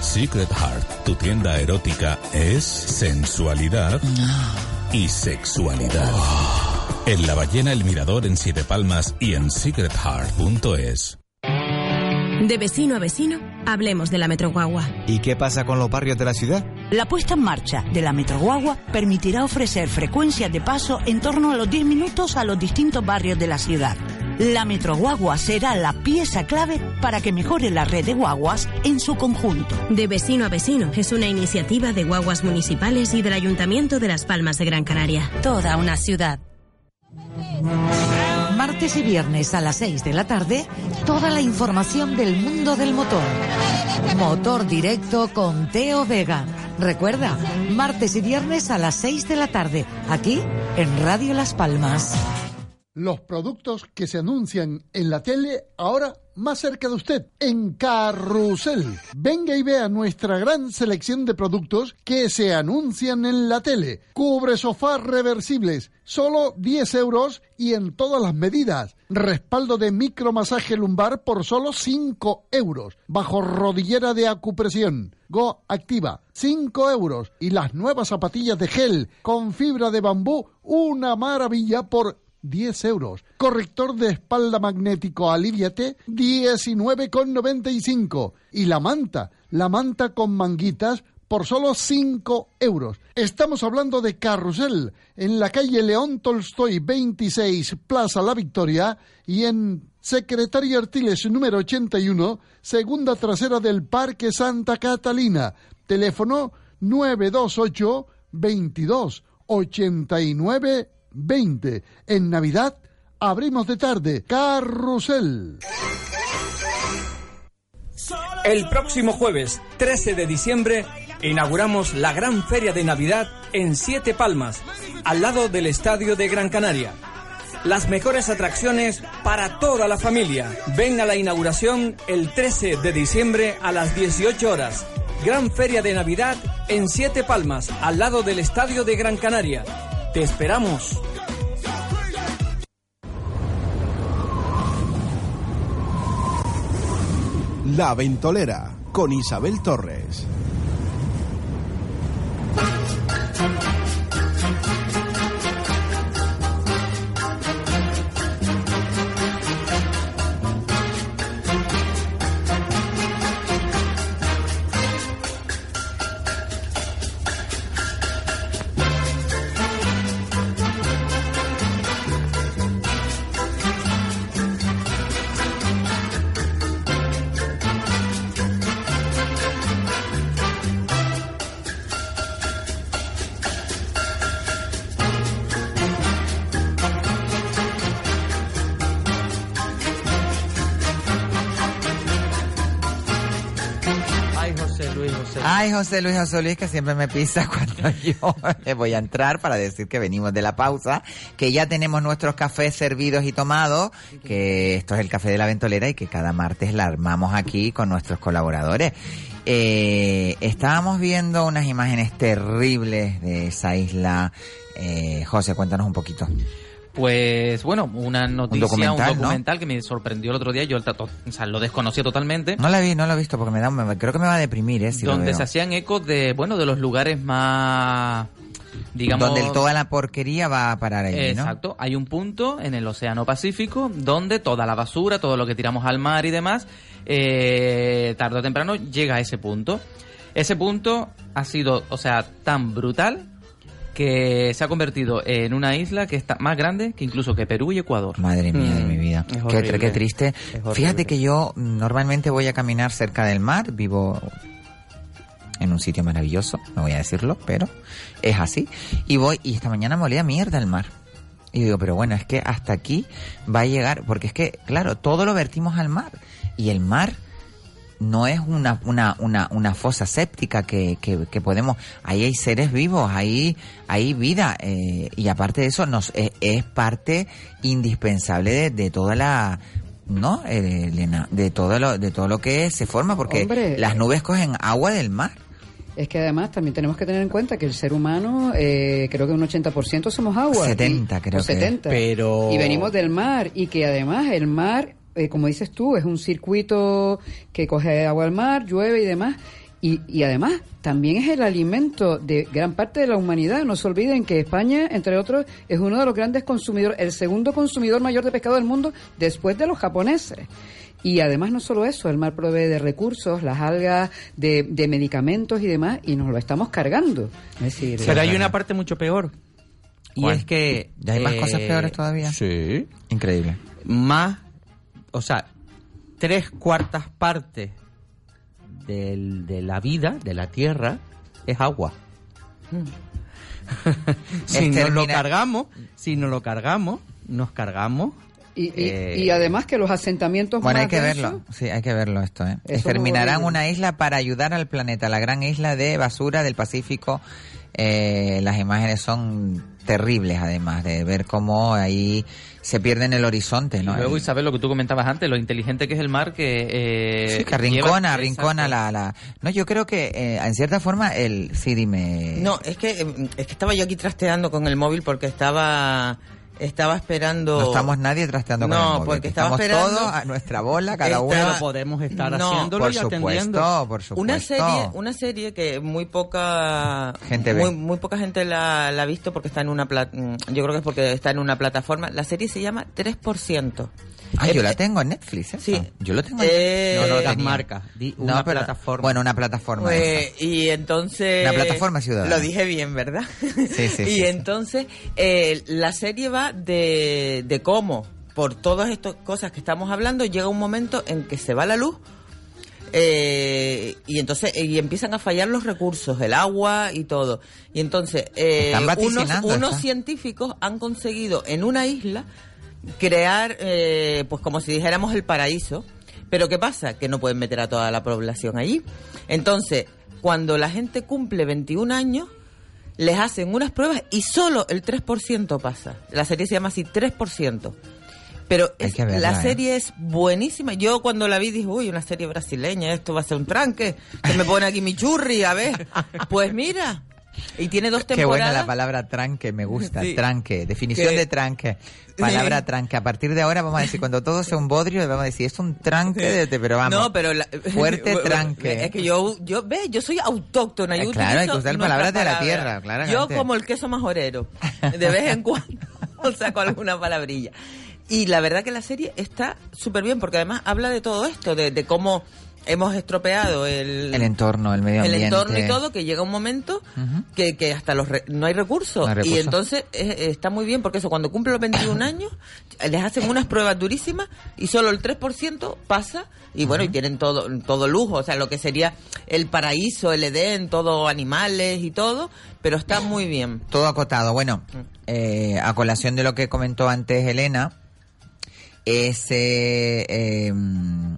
Secret Heart, tu tienda erótica, es sensualidad y sexualidad. En La Ballena El Mirador en Siete Palmas y en secretheart.es. De vecino a vecino, hablemos de la Metroguagua. ¿Y qué pasa con los barrios de la ciudad? La puesta en marcha de la Metroguagua permitirá ofrecer frecuencias de paso en torno a los 10 minutos a los distintos barrios de la ciudad. La Metroguagua será la pieza clave para que mejore la red de guaguas en su conjunto. De vecino a vecino es una iniciativa de guaguas municipales y del Ayuntamiento de Las Palmas de Gran Canaria. Toda una ciudad. Martes y viernes a las 6 de la tarde, toda la información del mundo del motor. Motor directo con Teo Vega. Recuerda, martes y viernes a las 6 de la tarde, aquí en Radio Las Palmas. Los productos que se anuncian en la tele ahora más cerca de usted, en Carrusel. Venga y vea nuestra gran selección de productos que se anuncian en la tele. Cubre sofás reversibles, solo 10 euros y en todas las medidas. Respaldo de micromasaje lumbar por solo 5 euros. Bajo rodillera de acupresión. Go Activa, 5 euros. Y las nuevas zapatillas de gel con fibra de bambú, una maravilla por 10 euros. Corrector de espalda magnético Aliviate, 19,95. Y la manta, la manta con manguitas, por solo 5 euros. Estamos hablando de Carrusel, en la calle León Tolstoy 26, Plaza La Victoria, y en Secretaria Artiles número 81, segunda trasera del Parque Santa Catalina. Teléfono 928 22 89 20. En Navidad abrimos de tarde. Carrusel. El próximo jueves 13 de diciembre inauguramos la gran feria de Navidad en Siete Palmas, al lado del Estadio de Gran Canaria. Las mejores atracciones para toda la familia. Ven a la inauguración el 13 de diciembre a las 18 horas. Gran feria de Navidad en Siete Palmas, al lado del Estadio de Gran Canaria. Te esperamos. La Ventolera con Isabel Torres. Ay, José Luis, Luis, que siempre me pisa cuando yo le voy a entrar para decir que venimos de la pausa, que ya tenemos nuestros cafés servidos y tomados, que esto es el café de la ventolera y que cada martes la armamos aquí con nuestros colaboradores. Eh, estábamos viendo unas imágenes terribles de esa isla. Eh, José, cuéntanos un poquito. Pues bueno, una noticia, un documental, documental, ¿no? que me sorprendió el otro día. Yo el tato- o sea, lo desconocía totalmente. No la vi, no la he visto porque me da, me- creo que me va a deprimir, ¿eh? Si lo donde se hacían ecos de, bueno, de los lugares más, digamos... Donde toda la porquería va a parar ahí, ¿no? Exacto. Hay un punto en el Océano Pacífico donde toda la basura, todo lo que tiramos al mar y demás, eh, tarde o temprano llega a ese punto. Ese punto ha sido, o sea, tan brutal que se ha convertido en una isla que está más grande que incluso que Perú y Ecuador. Madre mía de mi vida. Qué, qué triste. Fíjate que yo mm, normalmente voy a caminar cerca del mar, vivo en un sitio maravilloso, no voy a decirlo, pero es así. Y voy, y esta mañana me olía mierda el mar. Y digo, pero bueno, es que hasta aquí va a llegar, porque es que, claro, todo lo vertimos al mar. Y el mar no es una, una, una, una fosa séptica que, que, que podemos, ahí hay seres vivos, ahí hay vida, eh, y aparte de eso nos, es, es parte indispensable de, de toda la, ¿no? Eh, de, Elena, de todo lo, de todo lo que se forma, porque Hombre, las nubes cogen agua del mar. Es que además también tenemos que tener en cuenta que el ser humano, eh, creo que un 80% somos agua. 70 y- creo que es. 70. Pero- Y venimos del mar y que además el mar, eh, como dices tú, es un circuito que coge agua del mar, llueve y demás. Y, y además también es el alimento de gran parte de la humanidad. No se olviden que España, entre otros, es uno de los grandes consumidores, el segundo consumidor mayor de pescado del mundo después de los japoneses. Y además no solo eso, el mar provee de recursos, las algas, de, de medicamentos y demás, y nos lo estamos cargando. Es decir, Pero hay una parte mucho peor. Y ¿Cuál? es que... ¿Ya hay más eh, cosas peores todavía? Sí. Increíble. Más, o sea, tres cuartas partes del- de la vida, de la Tierra, es agua. si nos lo cargamos, si nos lo cargamos, nos cargamos. Y, y- eh, y además que los asentamientos Bueno, hay que verlo, sí, hay que verlo esto. ¿eh? Exterminarán una isla para ayudar al planeta, la gran isla de basura del Pacífico. Eh, las imágenes son terribles, además, de ver cómo ahí se pierde en el horizonte, ¿no? Y luego, Isabel, lo que tú comentabas antes, lo inteligente que es el mar que... eh, Sí, que arrincona Exacto. la, la... No, yo creo que, eh, en cierta forma, el... Sí, dime... No, es que, eh, es que estaba yo aquí trasteando con el móvil porque estaba, estaba esperando... No estamos nadie trasteando con No, el móvil. porque estaba Estamos esperando- todos a nuestra bola, cada Estaba- uno... Pero podemos estar No, haciéndolo por y atendiendo. supuesto, por supuesto. Una serie, una serie que muy poca Gente ve. muy, muy poca gente la, la ha visto porque está en una pla- mm, yo creo que es porque está en una plataforma. La serie se llama 3%. Ah, Eh, yo la tengo en Netflix, ¿eh? Sí. Yo lo tengo en Eh, No, no lo las tenía. marcas. Di No, una pero- plataforma. Bueno, una plataforma. Pues, esa. y entonces... Una plataforma ciudadana. Lo dije bien, ¿verdad? Sí, sí, y sí, sí. entonces eh, la serie va de, de cómo, por todas estas cosas que estamos hablando, llega un momento en que se va la luz eh, y entonces y empiezan a fallar los recursos, el agua y todo. Y entonces eh, unos, unos científicos han conseguido en una isla crear, eh, pues como si dijéramos el paraíso. Pero ¿qué pasa? Que no pueden meter a toda la población allí. Entonces, cuando la gente cumple 21 años, les hacen unas pruebas y solo el 3% pasa. La serie se llama así 3%. Pero Hay es- que verla, la ¿eh? serie es buenísima. Yo cuando la vi dije, uy, una serie brasileña, esto va a ser un tranque. Que me pone aquí mi churri, a ver. Pues mira. Y tiene dos Qué temporadas. buena la palabra tranque, me gusta. Sí. Tranque, definición Que- de tranque. Palabra Sí. tranque. A partir de ahora vamos a decir, cuando todo sea un bodrio, vamos a decir, es un tranque, de, de- pero vamos. No, pero la- Fuerte tranque. Es que yo, yo ve, yo soy autóctona. Yo Eh, claro, hay que usar palabras de la tierra, claramente. Yo como el queso majorero, de vez en cuando saco alguna palabrilla. Y la verdad que la serie está súper bien porque además habla de todo esto, de, de cómo hemos estropeado el, El entorno, el medio el ambiente. entorno y todo, que llega un momento que, que hasta los re- no hay recursos. No hay recursos. Y entonces eh, está muy bien porque eso, cuando cumple los 21 años, les hacen unas pruebas durísimas y solo el 3% pasa y bueno, y tienen todo, todo lujo, o sea, lo que sería el paraíso, el Edén, todo animales y todo, pero está muy bien. Todo acotado. Bueno, Mm. eh, a colación de lo que comentó antes Elena, ese eh, mm,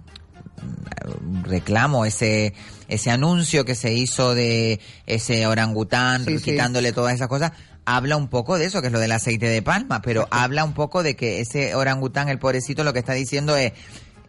reclamo, ese ese anuncio que se hizo de ese orangután Sí, sí. quitándole todas esas cosas, habla un poco de eso, que es lo del aceite de palma, pero habla un poco de que ese orangután, el pobrecito, lo que está diciendo es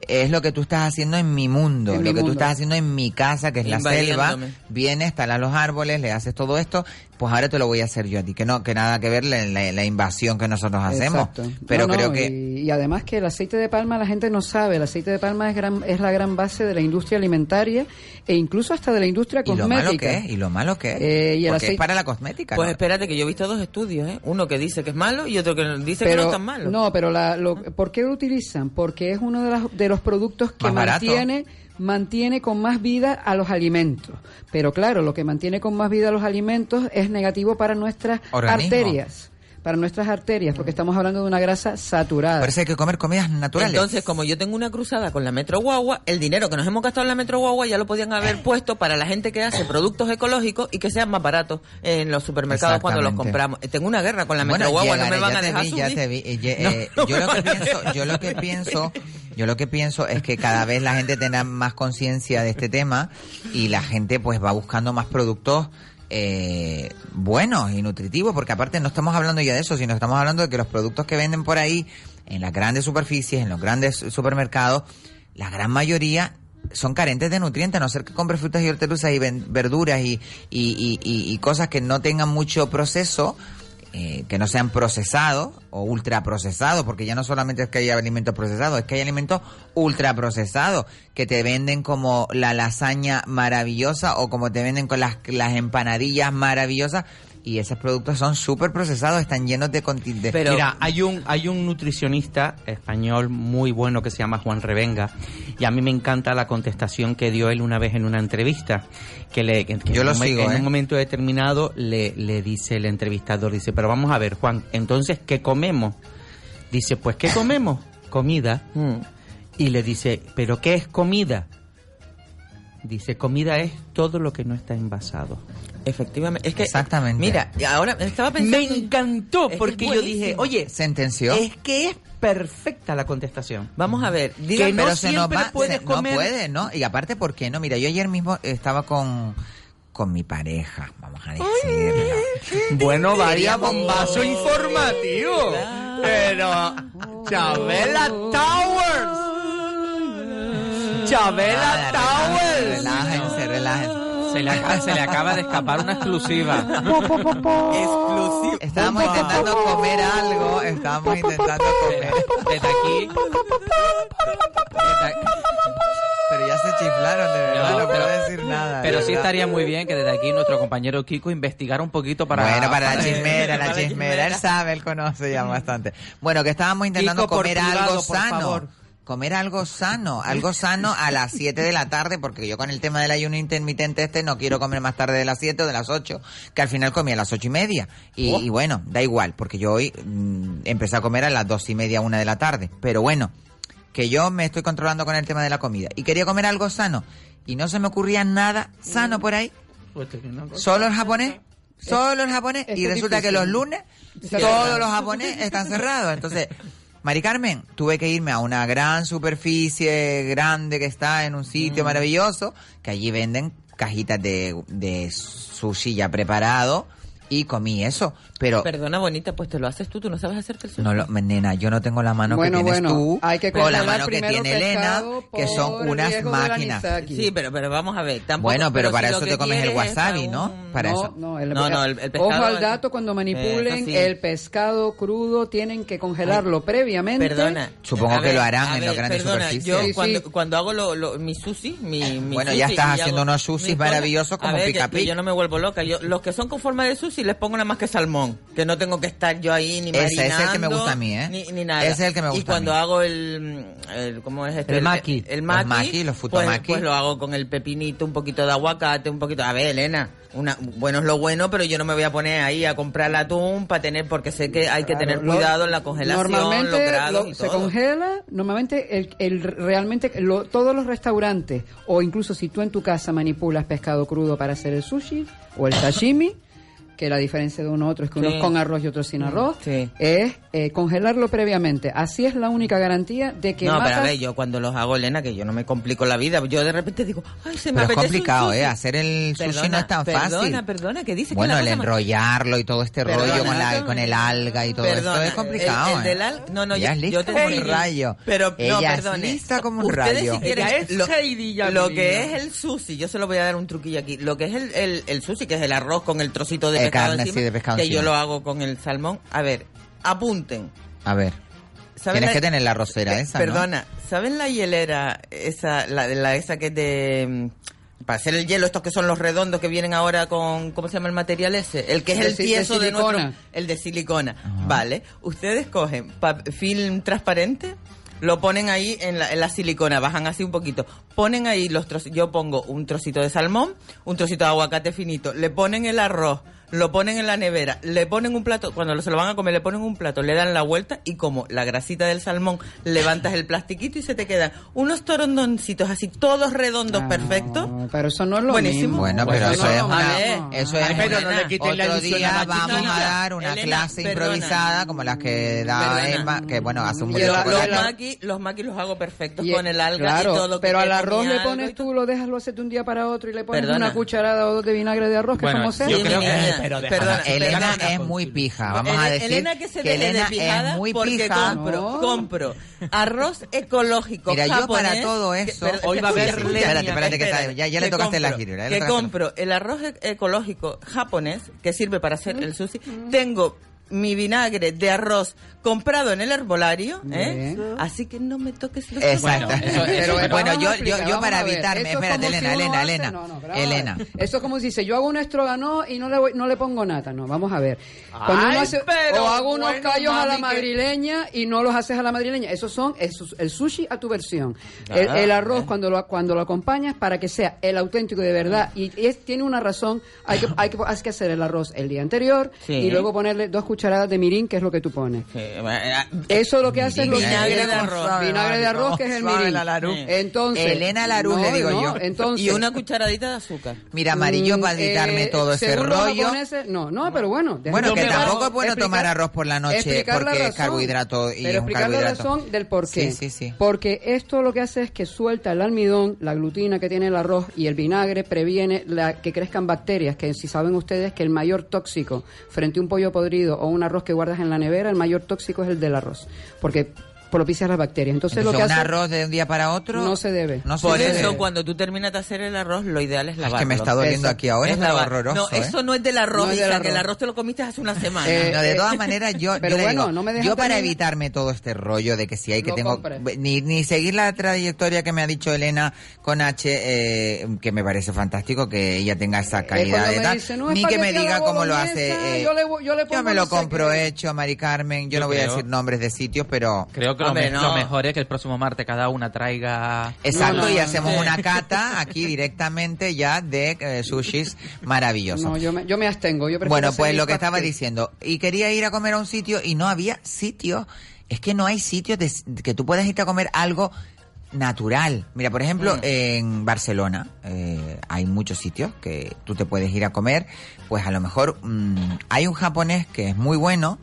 es lo que tú estás haciendo en mi mundo, En lo mi que tú estás haciendo en mi casa, que es la selva, vienes, talas los árboles, le haces todo esto, pues ahora te lo voy a hacer yo a ti, que no, que nada que ver la, la- la invasión que nosotros hacemos. Exacto. Pero No, no, creo que Y, y además que el aceite de palma la gente no sabe. El aceite de palma es, gran, es la gran base de la industria alimentaria e incluso hasta de la industria y lo cosmética. malo que es, y lo malo que es, Eh, y el porque es aceite- para la cosmética. Pues ¿no? espérate que yo he visto dos estudios, ¿eh? Uno que dice que es malo y otro que dice que no es tan malo. No, pero la, lo, ¿por qué lo utilizan? Porque es uno de, las- de los productos que Más barato. mantiene mantiene con más vida a los alimentos. Pero claro, lo que mantiene con más vida a los alimentos es negativo para nuestras Organismo. arterias. Para nuestras arterias, porque estamos hablando de una grasa saturada. Por eso hay que comer comidas naturales. Entonces, como yo tengo una cruzada con la Metro Guagua, el dinero que nos hemos gastado en la Metro Guagua ya lo podían haber puesto para la gente que hace productos ecológicos y que sean más baratos en los supermercados cuando los compramos. Eh, Tengo una guerra con la Bueno, Metro Guagua, no me llegaré, van ya a te dejar vi, subir. ya te vi. Eh, eh, yo lo que pienso, yo lo que pienso, yo lo que pienso es que cada vez la gente tenga más conciencia de este tema y la gente pues va buscando más productos eh, buenos y nutritivos, porque aparte no estamos hablando ya de eso, sino estamos hablando de que los productos que venden por ahí en las grandes superficies, en los grandes supermercados, la gran mayoría son carentes de nutrientes, a no ser que compres frutas y hortalizas y verduras y- y- y cosas que no tengan mucho proceso, eh, que no sean procesados o ultraprocesados, porque ya no solamente es que hay alimentos procesados, es que hay alimentos ultraprocesados que te venden como la lasaña maravillosa o como te venden con las, las empanadillas maravillosas y esos productos son súper procesados, están llenos de... conti- de- Mira, hay un, hay un nutricionista español muy bueno que se llama Juan Revenga y a mí me encanta la contestación que dio él una vez en una entrevista que le que- que Yo en lo sigo, en ¿eh? un momento determinado le, le dice el entrevistador dice pero vamos a ver Juan entonces qué comemos dice pues qué comemos comida. Mm. y le dice pero qué es comida dice comida es todo lo que no está envasado Efectivamente. Es que, Exactamente. Mira, ahora estaba pensando... me encantó que porque yo dije oye sentenció es que es perfecta la contestación Vamos a ver, que dígame, no pero se nos siempre va, puedes se- comer no puede, ¿no? Y aparte, ¿por qué no? Mira, yo ayer mismo estaba con, con mi pareja, vamos a decirlo. Bueno, vaya bombazo informativo. Pero Chabela Towers. Chabela Nada, Towers. Relájense, relájense. Se le, acaba, se le acaba de escapar una exclusiva. exclusivo. Estábamos intentando comer algo, estábamos intentando comer. Desde aquí, Pero ya se chiflaron, de verdad, No, no, puedo pero- decir nada. pero sí estaría muy bien que desde aquí nuestro compañero Kiko investigara un poquito para... bueno, para la chismera, la chismera, él sabe, él conoce ya bastante. Bueno, que estábamos intentando Kiko, por comer privado, algo por sano. favor. Comer algo sano, algo sano a las 7 de la tarde, porque yo con el tema del ayuno intermitente este no quiero comer más tarde de las 7 o de las 8, que al final comí a las ocho y media. Y, Oh. y bueno, da igual, porque yo hoy mm, empecé a comer a las dos y media, una de la tarde. Pero bueno, que yo me estoy controlando con el tema de la comida. Y quería comer algo sano. Y no se me ocurría nada sano por ahí. Solo el japonés. Solo el japonés. es Y resulta que los lunes todos los japoneses están cerrados. Entonces, Mari Carmen, tuve que irme a una gran superficie grande que está en un sitio mm. maravilloso, que allí venden cajitas de sushi ya preparado y comí eso. Pero Perdona, bonita, pues te lo haces tú, tú no sabes hacerte el sushi. No, lo, nena, yo no tengo la mano bueno, que tienes bueno, tú hay que o la mano que tiene Elena, que son unas máquinas. Sí, pero, pero vamos a ver. Tampoco, bueno, pero, pero para si eso te comes el wasabi, ¿no? Para no, eso. No, el, no, no, el, el pescado. Ojo al dato cuando eh, manipulen el pescado crudo, tienen que congelarlo Ay, previamente. Perdona. Supongo ver, que lo harán ver, en los grandes perdona, superficies. Yo cuando, cuando hago lo, lo, mi sushi, mi, mi Bueno, ya estás haciendo unos sushis maravillosos como pica Yo no me vuelvo loca. Los que son con forma de sushi y les pongo nada más que salmón, que no tengo que estar yo ahí ni Ese marinando. Ese es el que me gusta a mí, ¿eh? Ni, ni nada. Ese es el que me gusta Y cuando hago el, el, ¿cómo es este? El maqui. El, maqui. Los maqui, pues, pues, lo hago con el pepinito, un poquito de aguacate, un poquito... A ver, Elena, una, bueno es lo bueno, pero yo no me voy a poner ahí a comprar el atún para tener, porque sé que hay que tener cuidado en la congelación, normalmente los grados y todo. se congela, normalmente realmente lo, todos los restaurantes, o incluso si tú en tu casa manipulas pescado crudo para hacer el sushi o el sashimi, que la diferencia de uno a otro es que uno es con arroz y otro sin mm, arroz, es eh, congelarlo previamente. Así es la única garantía de que. No, matas... pero a ver, yo cuando los hago, Elena, que yo no me complico la vida, yo de repente digo, ay, se me pero Es complicado, ¿eh? Hacer el sushi no es tan perdona, fácil. Perdona, perdona, que dice Bueno, el enrollarlo y todo este rollo con, la, con el alga y todo esto es complicado. El, ¿eh? del al... No, no, Ella es lista yo te como un rayo. Pero Ella no, perdone. lista como un rayo. Si quieren, lo, lo que es el sushi, yo se lo voy a dar un truquillo aquí. Lo que es el, el, el sushi, que es el arroz con el trocito de de carne, encima, sí, de pescado. Que yo lo hago con el salmón. A ver, apunten. A ver. Tienes que tener la rosera esa. Perdona, ¿saben la hielera esa, la, la esa que es de mm, para hacer el hielo, estos que son los redondos que vienen ahora con, ¿cómo se llama el material ese? El que es el, el tieso de, de, nuestro... El de silicona. Vale. Ustedes cogen film transparente, lo ponen ahí en la, en la, silicona, bajan así un poquito. Ponen ahí los trocitos, yo pongo un trocito de salmón, un trocito de aguacate finito, le ponen el arroz, lo ponen en la nevera, le ponen un plato, cuando se lo van a comer, le ponen un plato, le dan la vuelta y como la grasita del salmón, levantas el plastiquito y se te quedan unos torondoncitos así, todos redondos, ah, perfectos. Pero eso no es lo Buenísimo. mismo. Bueno, pero eso, es una, eso es pero no le quiten Otro la día vamos a dar una clase improvisada como las que da. Emma, que bueno, hace un Yo, los, los maquis los maqui los hago perfectos con el alga y todo. Pero al arroz le pones tú, lo dejas lo haces de un día para otro y le pones una cucharada o dos de vinagre de arroz, que bueno, como sea. Pero de perdona, Elena perdona, es muy pija. Vamos Elena, a decir Elena que se que Elena de es muy porque pija. Compro, no. compro arroz ecológico Mira, japonés, yo para todo eso... Que, hoy va a haber... Espérate, espérate, espérate, que está, ya, ya le tocaste compro, la girola. Que compro el arroz ecológico japonés, que sirve para hacer el sushi. Tengo mi vinagre de arroz comprado en el herbolario, ¿eh? así que no me toques los Exacto. Bueno, bueno, yo, yo, yo para evitarme, espérate, Elena, Elena, Elena, Elena. Eso es como si dice, yo hago un estroganó y no le, voy, no le pongo nata, no, vamos a ver. Pero, o hago unos bueno, callos a la madrileña y no los haces a la madrileña, esos son esos, el sushi a tu versión. El, arroz cuando, lo, cuando lo acompañas para que sea el auténtico de verdad y es, tiene una razón, hay que, hay que, hay que hacer el arroz el día anterior y luego ponerle dos cucharadas cucharadas de mirín, que es lo que tú pones. Eh, eh, Eso lo que hace es lo vinagre de arroz. Vinagre de arroz, que es el mirín. Entonces, Elena Larú, le digo yo. Y una cucharadita de azúcar. Mira, amarillo mm, para evitarme eh, todo ese rollo. No, no, pero bueno. Bueno, que tampoco es bueno tomar arroz por la noche porque es carbohidrato y es un carbohidrato. la razón del por qué. Porque esto lo que hace es que suelta el almidón, la glutina que tiene el arroz y el vinagre previene la, que crezcan bacterias, que si saben ustedes que el mayor tóxico frente a un pollo podrido o un arroz que guardas en la nevera, el mayor tóxico es el del arroz, porque propicias las bacterias. Entonces, lo que un arroz de un día para otro no se debe. No se Por eso cuando tú terminas de hacer el arroz, lo ideal es lavarlo. Es que me está doliendo aquí ahora, es, es lavar. No, eso ¿eh? no es del arroz, no es que el arroz te lo comiste hace una semana. Eh, de todas eh, maneras yo Pero yo, bueno, no me yo para evitarme todo este rollo de que si hay que tengo ni, ni, seguir la trayectoria que me ha dicho Elena con H eh, que me parece fantástico que ella tenga esa calidad de tal, dice, ni que me diga cómo lo hace. yo, me lo compro hecho, Mari Carmen, yo no voy a decir nombres de sitios, pero creo que lo, mejor es que el próximo martes cada una traiga. Exacto, y hacemos una cata aquí directamente ya de eh, sushis maravillosos. yo me, abstengo. Bueno, pues lo que estaba diciendo. Y quería ir a comer a un sitio y no había sitio. Es que no hay sitios que tú puedas irte a comer algo natural. Mira, por ejemplo, mm. en Barcelona eh, hay muchos sitios que tú te puedes ir a comer. Pues a lo mejor mmm, hay un japonés que es muy bueno,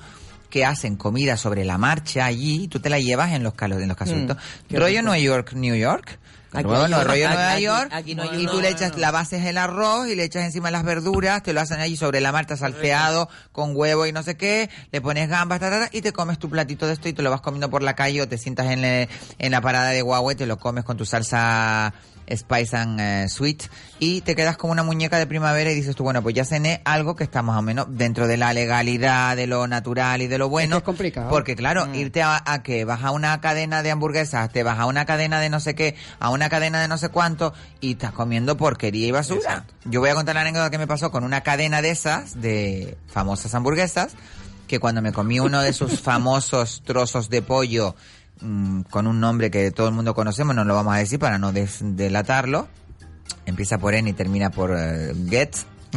que hacen comida sobre la marcha allí y tú te la llevas en los, calos en los mm, casuitos. Rollo Nueva York, New York. Aquí no, rollo aquí, Nueva York. Aquí, no y tú le echas, la base es el arroz y le echas encima las verduras, te lo hacen allí sobre la marcha salteado con huevo y no sé qué, le pones gambas, ta, ta, y te comes tu platito de esto y te lo vas comiendo por la calle o te sientas en, eh, en la parada de Huawei y te lo comes con tu salsa Spice and eh, Sweet y te quedas como una muñeca de primavera y dices tú, bueno, pues ya cené algo que está más o menos dentro de la legalidad, de lo natural y de lo bueno. es complicado. Porque claro, irte a, a que vas a una cadena de hamburguesas, te vas a una cadena de no sé qué, a una cadena de no sé cuánto y estás comiendo porquería y basura. Yo voy a contar la anécdota que me pasó con una cadena de esas, de famosas hamburguesas, que cuando me comí uno de sus famosos trozos de pollo mm, con un nombre que todo el mundo conocemos, no lo vamos a decir para no des- delatarlo, empieza por N y termina por Get.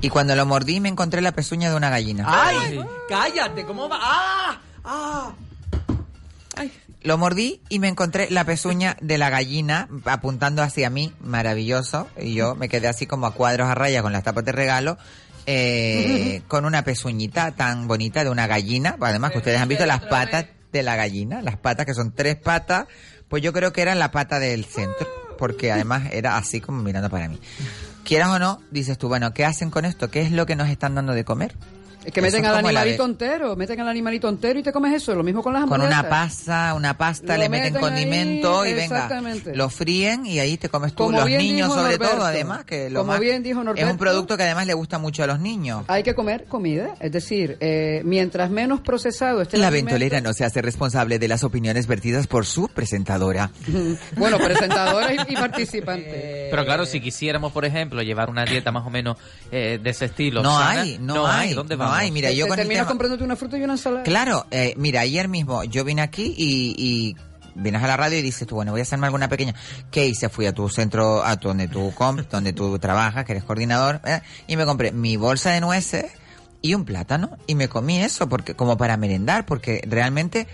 y cuando lo mordí me encontré la pezuña de una gallina. ¡Ay! ¡Cállate! ¿Cómo va? ¡Ah! ¡Ah! Lo mordí y me encontré la pezuña de la gallina apuntando hacia mí, maravilloso. Y yo me quedé así como a cuadros a raya con las tapas de regalo, eh, con una pezuñita tan bonita de una gallina. Además que ustedes han visto las patas de la gallina, las patas que son tres patas, pues yo creo que era la pata del centro, porque además era así como mirando para mí. Quieras o no, dices tú, bueno, ¿qué hacen con esto? ¿Qué es lo que nos están dando de comer? Es que Eso meten es al animalito entero, meten al animalito entero y te comes eso. Lo mismo con las con hamburguesas. una pasta, una pasta, Lo le meten meten condimento ahí, y venga, lo fríen y ahí te comes tú. Como los niños sobre Norberto, todo, además, que lo como más- bien dijo es Norberto, un producto que además le gusta mucho a los niños. Hay que comer comida, es decir, eh, mientras menos procesado esté La ventolera no se hace responsable de las opiniones vertidas por su presentadora. Bueno, presentadora y, y participante. Pero claro, si quisiéramos, por ejemplo, llevar una dieta más o menos eh, de ese estilo. No sana, hay, no hay, ¿Dónde no vamos? Hay. Mira, yo te con terminas tema- comprándote una fruta y una ensalada. Claro, eh, mira, ayer mismo yo vine aquí y, y vienes a la radio y dices tú, bueno, voy a hacerme alguna pequeña. ¿Qué hice? Fui a tu centro, a tu, donde tú comp, donde tú trabajas, que eres coordinador, ¿eh? y me compré mi bolsa de nueces y un plátano y me comí eso porque como para merendar, porque realmente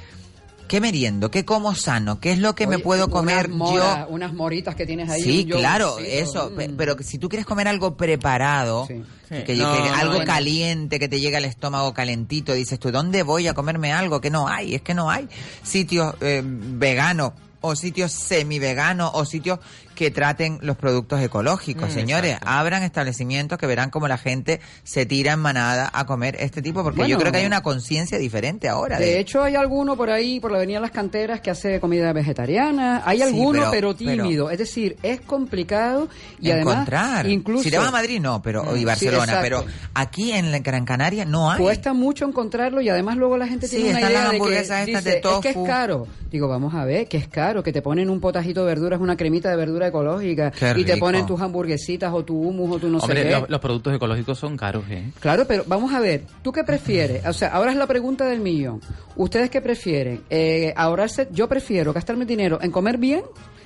¿qué meriendo? ¿Qué como sano? ¿Qué es lo que me puedo comer yo? Unas moritas que tienes ahí. Sí, claro, eso. Mm. Pero si tú quieres comer algo preparado, que, que No, no, algo no. caliente, que te llega al estómago calentito, dices tú, ¿dónde voy a comerme algo? Que no hay, es que no hay sitios eh, veganos o sitios semi-veganos o sitios que traten los productos ecológicos. Mm, Señores, abran establecimientos que verán como la gente se tira en manada a comer este tipo, porque yo creo que hay una conciencia diferente ahora. De hecho, hay alguno por ahí, por la Avenida Las Canteras, que hace comida vegetariana. Hay Sí, alguno, pero- pero, tímido. Es decir, es complicado y encontrar. además, incluso... si te vas a Madrid, no, pero Mm, y Barcelona, pero aquí en la Gran Canaria no hay. Cuesta mucho encontrarlo y además luego la gente Sí, tiene una idea las de que dice, de es que es tofu". caro. Digo, vamos a ver, que es caro, que te ponen un potajito de verduras, una cremita de verdura ecológica Qué y te ponen tus hamburguesitas o tu hummus o tu no Hombre, sé qué. los, los productos ecológicos son caros, ¿eh? Claro, pero vamos a ver, ¿tú qué prefieres? O sea, ahora es la pregunta del millón. ¿Ustedes qué prefieren? Eh, ahorrarse, yo prefiero gastarme dinero en comer bien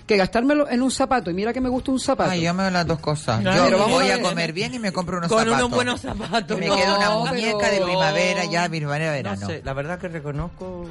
que gastármelo en un zapato. Y mira que me gusta un zapato. Ay, yo me las dos cosas. Claro, yo pero vamos voy a a, comer bien y me compro unos Con zapatos. unos buenos zapatos. Y me No, queda una pero- muñeca de primavera ya, primavera, verano. No sé, la verdad que reconozco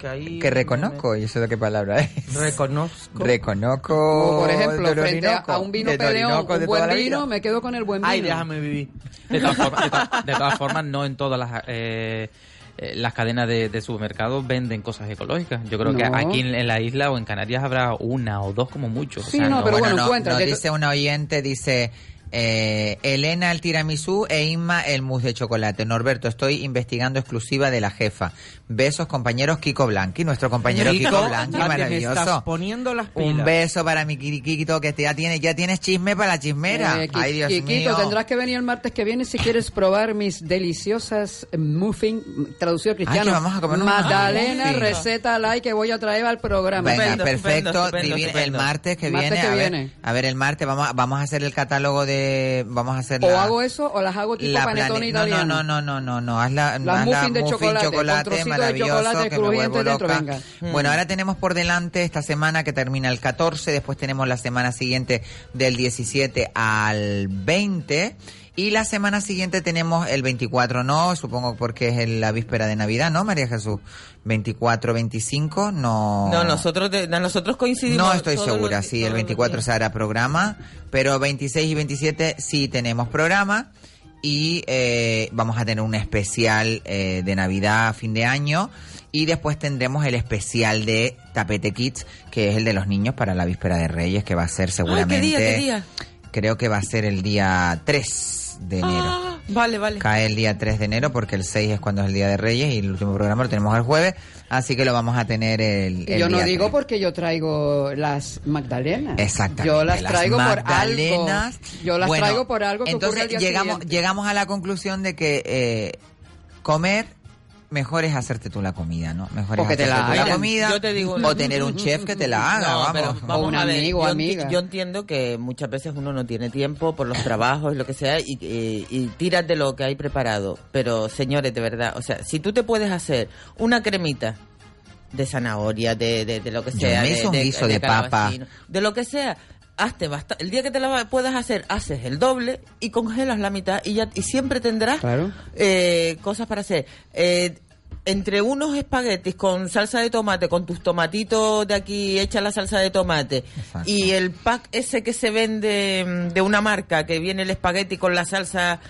que ahí... Que reconozco, ¿y eso de qué palabra es? Reconozco. Reconozco. Como por ejemplo, frente a, a un vino de peleón, un buen vino, me quedo con el buen vino. Ay, déjame vivir. De todas formas, de to- de todas formas, no en todas las eh, eh, las cadenas de, de supermercados venden cosas ecológicas. Yo creo que No. aquí en, en la isla o en Canarias habrá una o dos como mucho. O Sí, sea, no, pero bueno, no, encuentra, que- dice una oyente, dice eh, Elena el tiramisú e Inma el mousse de chocolate. Norberto, estoy investigando exclusiva de la jefa. Besos, compañeros Kiko Blanqui, nuestro compañero Kiko, Kiko Blanqui, maravilloso. estás poniendo las Un pilas. beso para mi Kikito que ya tienes, ya tienes chisme para la chismera. Eh, Ay, Dios Kikito, mío. tendrás que venir el martes que viene si quieres probar mis deliciosas muffin, traducido al cristiano. vamos a comer un Magdalena, muffin. receta like que voy a traer al programa. Venga, perfecto. divino. el martes que Martes viene, que a, ver, viene. a ver, el martes vamos a, vamos a hacer el catálogo de, vamos a hacer O la, hago eso o las hago tipo la panetone italiano. No, no, no, no, no, no, haz la, Las haz la muffin de chocolate, con trocito de maravilloso, chocolate que me vuelvo dentro, loca. venga. Bueno, Mm. ahora tenemos por delante esta semana que termina el 14, después tenemos la semana siguiente del 17 al 20 y la semana siguiente tenemos el 24, no, supongo porque es la víspera de Navidad, ¿no, María Jesús? 24, 25, no. No, nosotros, de- nosotros coincidimos. No estoy segura, sí, el todos los 24 días. se hará programa, pero 26 y 27 sí tenemos programa. y eh, vamos a tener un especial eh, de Navidad a fin de año y después tendremos el especial de Tapete Kids, que es el de los niños para la víspera de Reyes, que va a ser seguramente... Ay, ¿qué día, qué día? Creo que va a ser el día 3 de enero. Ah, vale, vale. Cae el día 3 de enero porque el 6 es cuando es el día de Reyes y el último programa lo tenemos el jueves, así que lo vamos a tener el, el yo no día digo porque yo traigo las Magdalenas. Exactamente. Yo las las traigo magdalenas. por algo. Yo las Bueno, traigo por algo que ocurre Entonces al día llegamos, siguiente. llegamos a la conclusión de que eh, comer mejor es hacerte tú la comida, ¿no? Mejor O es que te hacerte la tú la hagan. comida Yo te digo- o tener un chef que te la haga, No, vamos. pero vamos un a ver, amigo, yo, amiga. yo entiendo que muchas veces uno no tiene tiempo por los trabajos y lo que sea y, y, y tiras de lo que hay preparado. Pero señores, de verdad, o sea, si tú te puedes hacer una cremita de zanahoria, de, de, de lo que Yo sea, me de, hice un guiso de papa. de lo que sea. Hazte basta el día que te la va- puedas hacer, haces el doble y congelas la mitad y ya y siempre tendrás Claro. eh, cosas para hacer. Eh, entre unos espaguetis con salsa de tomate, con tus tomatitos de aquí hecha la salsa de tomate, y el pack ese que se vende mm, de una marca, que viene el espagueti con la salsa,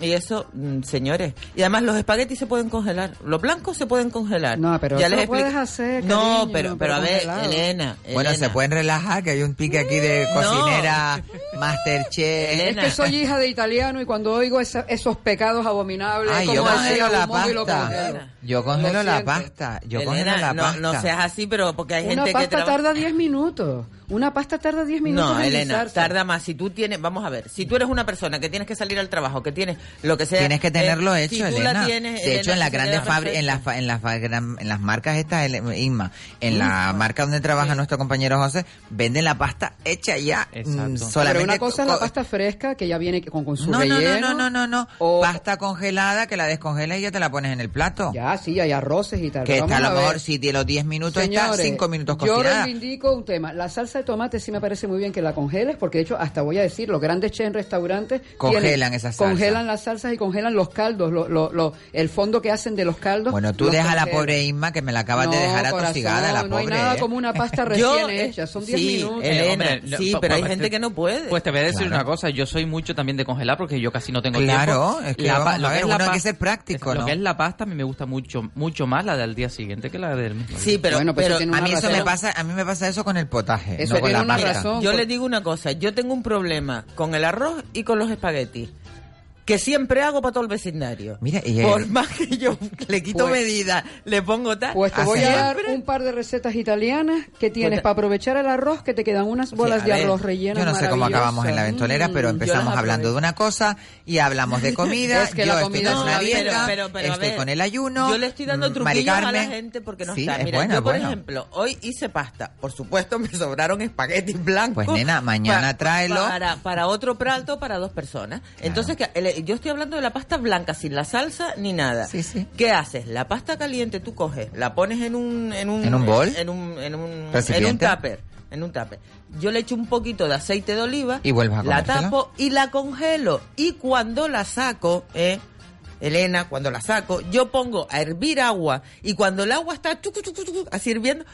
y eso, mm, señores. Y además los espaguetis se pueden congelar, los blancos se pueden congelar. No, pero Ya eso les lo puedes hacer, No, pero, pero a ver. Elena, Bueno, se pueden relajar, que hay un pique aquí de No. cocinera, masterchef. Es que soy hija de italiano y cuando oigo esa- esos pecados abominables, Ay, como yo congelo la pasta. Yo congelo Lo la pasta. Yo Elena, congelo la no, pasta. no seas así, pero porque hay Una gente que pasta trabaja... tarda 10 minutos. Una pasta tarda 10 minutos No, en Elena, guisarse. tarda más. Si tú tienes, vamos a ver, si tú eres una persona que tienes que salir al trabajo, que tienes lo que sea. Tienes que tenerlo eh, hecho, si tú Elena. la tienes, de hecho, Elena, en las grandes fábricas, en las, fa- en las en las marcas estas, el- Inma, en la marca donde trabaja nuestro compañero José, venden la pasta hecha ya. mm, Pero Solamente una cosa es la pasta fresca que ya viene con, con su No, no, no, relleno. no, no, no, no. Pasta congelada que la descongelas y ya te la pones en el plato. Ya, sí, hay arroces y tal. Que pero está a lo mejor, si de los 10 minutos está Señores, 5 minutos Yo cocinada. reivindico un tema. La salsa de tomate sí me parece muy bien que la congeles, porque de hecho, hasta voy a decir, los grandes chefs en restaurantes Congelan tienen- esa salsa. Congelan las salsas y congelan los caldos, lo, lo, lo- el fondo que hacen de los caldos. Bueno, tú deja a la pobre Inma que me la acabas de dejar atosigada, la no hay pobre. nada ¿eh? como una pasta Yo, recién eh, hecha, son 10 sí, minutos. Elena, hombre, sí, no, pero hay pues, gente que no puede. Pues te voy a decir Claro. una cosa, yo soy mucho también de congelar porque yo casi no tengo Claro, tiempo. es que La vamos pa- a lo que es la uno hay que ser práctico, Lo ¿no? que es la pasta a mí me gusta mucho mucho más la del día siguiente que la del mismo. Sí, pero, Bueno, pues pero A mí eso me pasa, a mí me pasa eso con el potaje, Eso no con tiene la una pasta. razón. yo les digo una cosa, yo tengo un problema con el arroz y con los espaguetis. Que siempre hago para todo el vecindario. Mira, y Por más que yo le quito Pues- medidas, le pongo tal. Pues te voy a dar un par de recetas italianas que tienes Pues- para aprovechar el arroz, que te quedan unas bolas a de ver, arroz rellenas Yo no sé cómo acabamos en la ventolera, pero Mm, empezamos hablando de una cosa y hablamos de comida. Es que yo la estoy comida con es una dieta, pero, pero, pero, a estoy ver, con el ayuno. Yo le estoy dando mm, truquillos a la gente porque no Sí, está. es Mira, bueno, yo por bueno. ejemplo, hoy hice pasta. Por supuesto, me sobraron espaguetis blancos. Pues, nena, mañana tráelo. Para, para otro plato para dos personas. Entonces, que, el- yo estoy hablando de la pasta blanca, sin la salsa ni nada. Sí, sí. ¿Qué haces? La pasta caliente tú coges, la pones en un... ¿En un, ¿En un bol? En un, en un, en un tupper. En un tupper. Yo le echo un poquito de aceite de oliva. Y vuelves a La tapo y la congelo. Y cuando la saco, ¿eh? Elena, cuando la saco, yo pongo a hervir agua y cuando el agua está tucu, tucu, tucu, así hirviendo,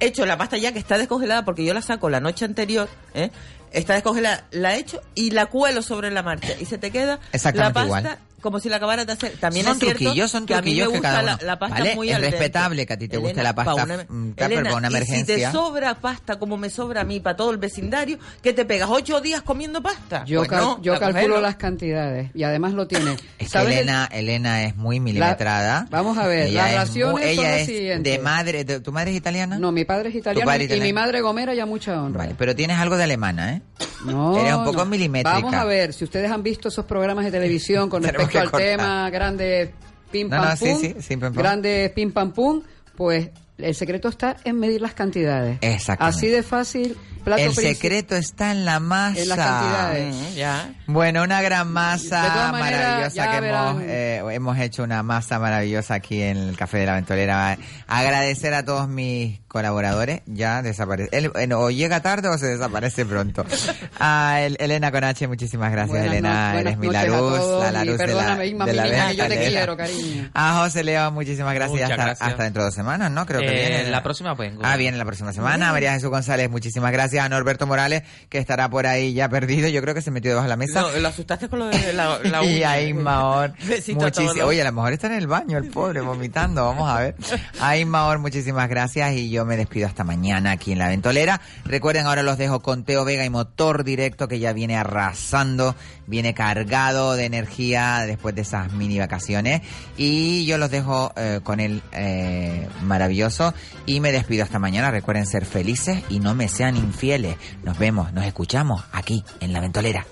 echo la pasta ya que está descongelada porque yo la saco la noche anterior, ¿eh? Está descongelada, la echo y la cuelo sobre la marcha y se te queda la pasta igual. Como si la acabaras de hacer. También son es cierto truquillos, son que a mí me gusta cada la, uno. la pasta Vale, muy es al dente. respetable que a ti te guste la pasta, pa' una- mm, tupper Elena, para una y si emergencia. te sobra pasta como me sobra a mí para todo el vecindario, que te pegas ocho días comiendo pasta. Yo, Pues cal- no, yo la calculo las cantidades y además lo tiene. Es que ¿Sabes el- Elena, Elena es muy milimetrada. Vamos a ver, las es raciones muy- son ella las es siguientes. de madre, de- ¿tu madre es italiana? No, mi padre es italiano padre y italiano. mi madre gomera ya mucha honra. Vale, pero tienes algo de alemana, ¿eh? No, Eres un poco milimétrica. Vamos a ver, si ustedes han visto esos programas de televisión con respecto al cortar. tema grande pim No, pam no, sí, pum, sí, sí, pim, pam. grande pim pam pum, pues el secreto está en medir las cantidades. Exactamente. Así de fácil, plato El secreto está en la masa. En las cantidades. Mm, ya. Bueno, una gran masa maravillosa que hemos, eh, hemos hecho una masa maravillosa aquí en el Café de la Ventolera. Agradecer a todos mis colaboradores ya desaparece. Él, eh, o llega tarde o se desaparece pronto. A El- Elena Conache, muchísimas gracias, Buenas Elena. no- Eres mi buenas la noches a luz, todos la, la y luz de la, de la que yo te quiero, cariño. A José León, muchísimas gracias. Hasta, gracias. hasta dentro de dos semanas, ¿no? Creo que Eh, viene. la próxima vengo. Ah, viene la próxima semana. María Jesús González, muchísimas gracias. A Norberto Morales, que estará por ahí ya perdido. Yo creo que se metió debajo de la mesa. No, lo asustaste con lo de la, la y uña. a Ismaor, Besito a todos. muchísimas. Oye, a lo mejor está en el baño el pobre vomitando. Vamos a ver. A Ismaor, muchísimas gracias y yo me despido hasta mañana aquí en la Ventolera. Recuerden, ahora los dejo con Teo Vega y Motor Directo que ya viene arrasando, viene cargado de energía después de esas mini vacaciones y yo los dejo eh, con él eh, maravilloso y me despido hasta mañana. Recuerden ser felices y no me sean infieles. Nos vemos, nos escuchamos aquí en la Ventolera.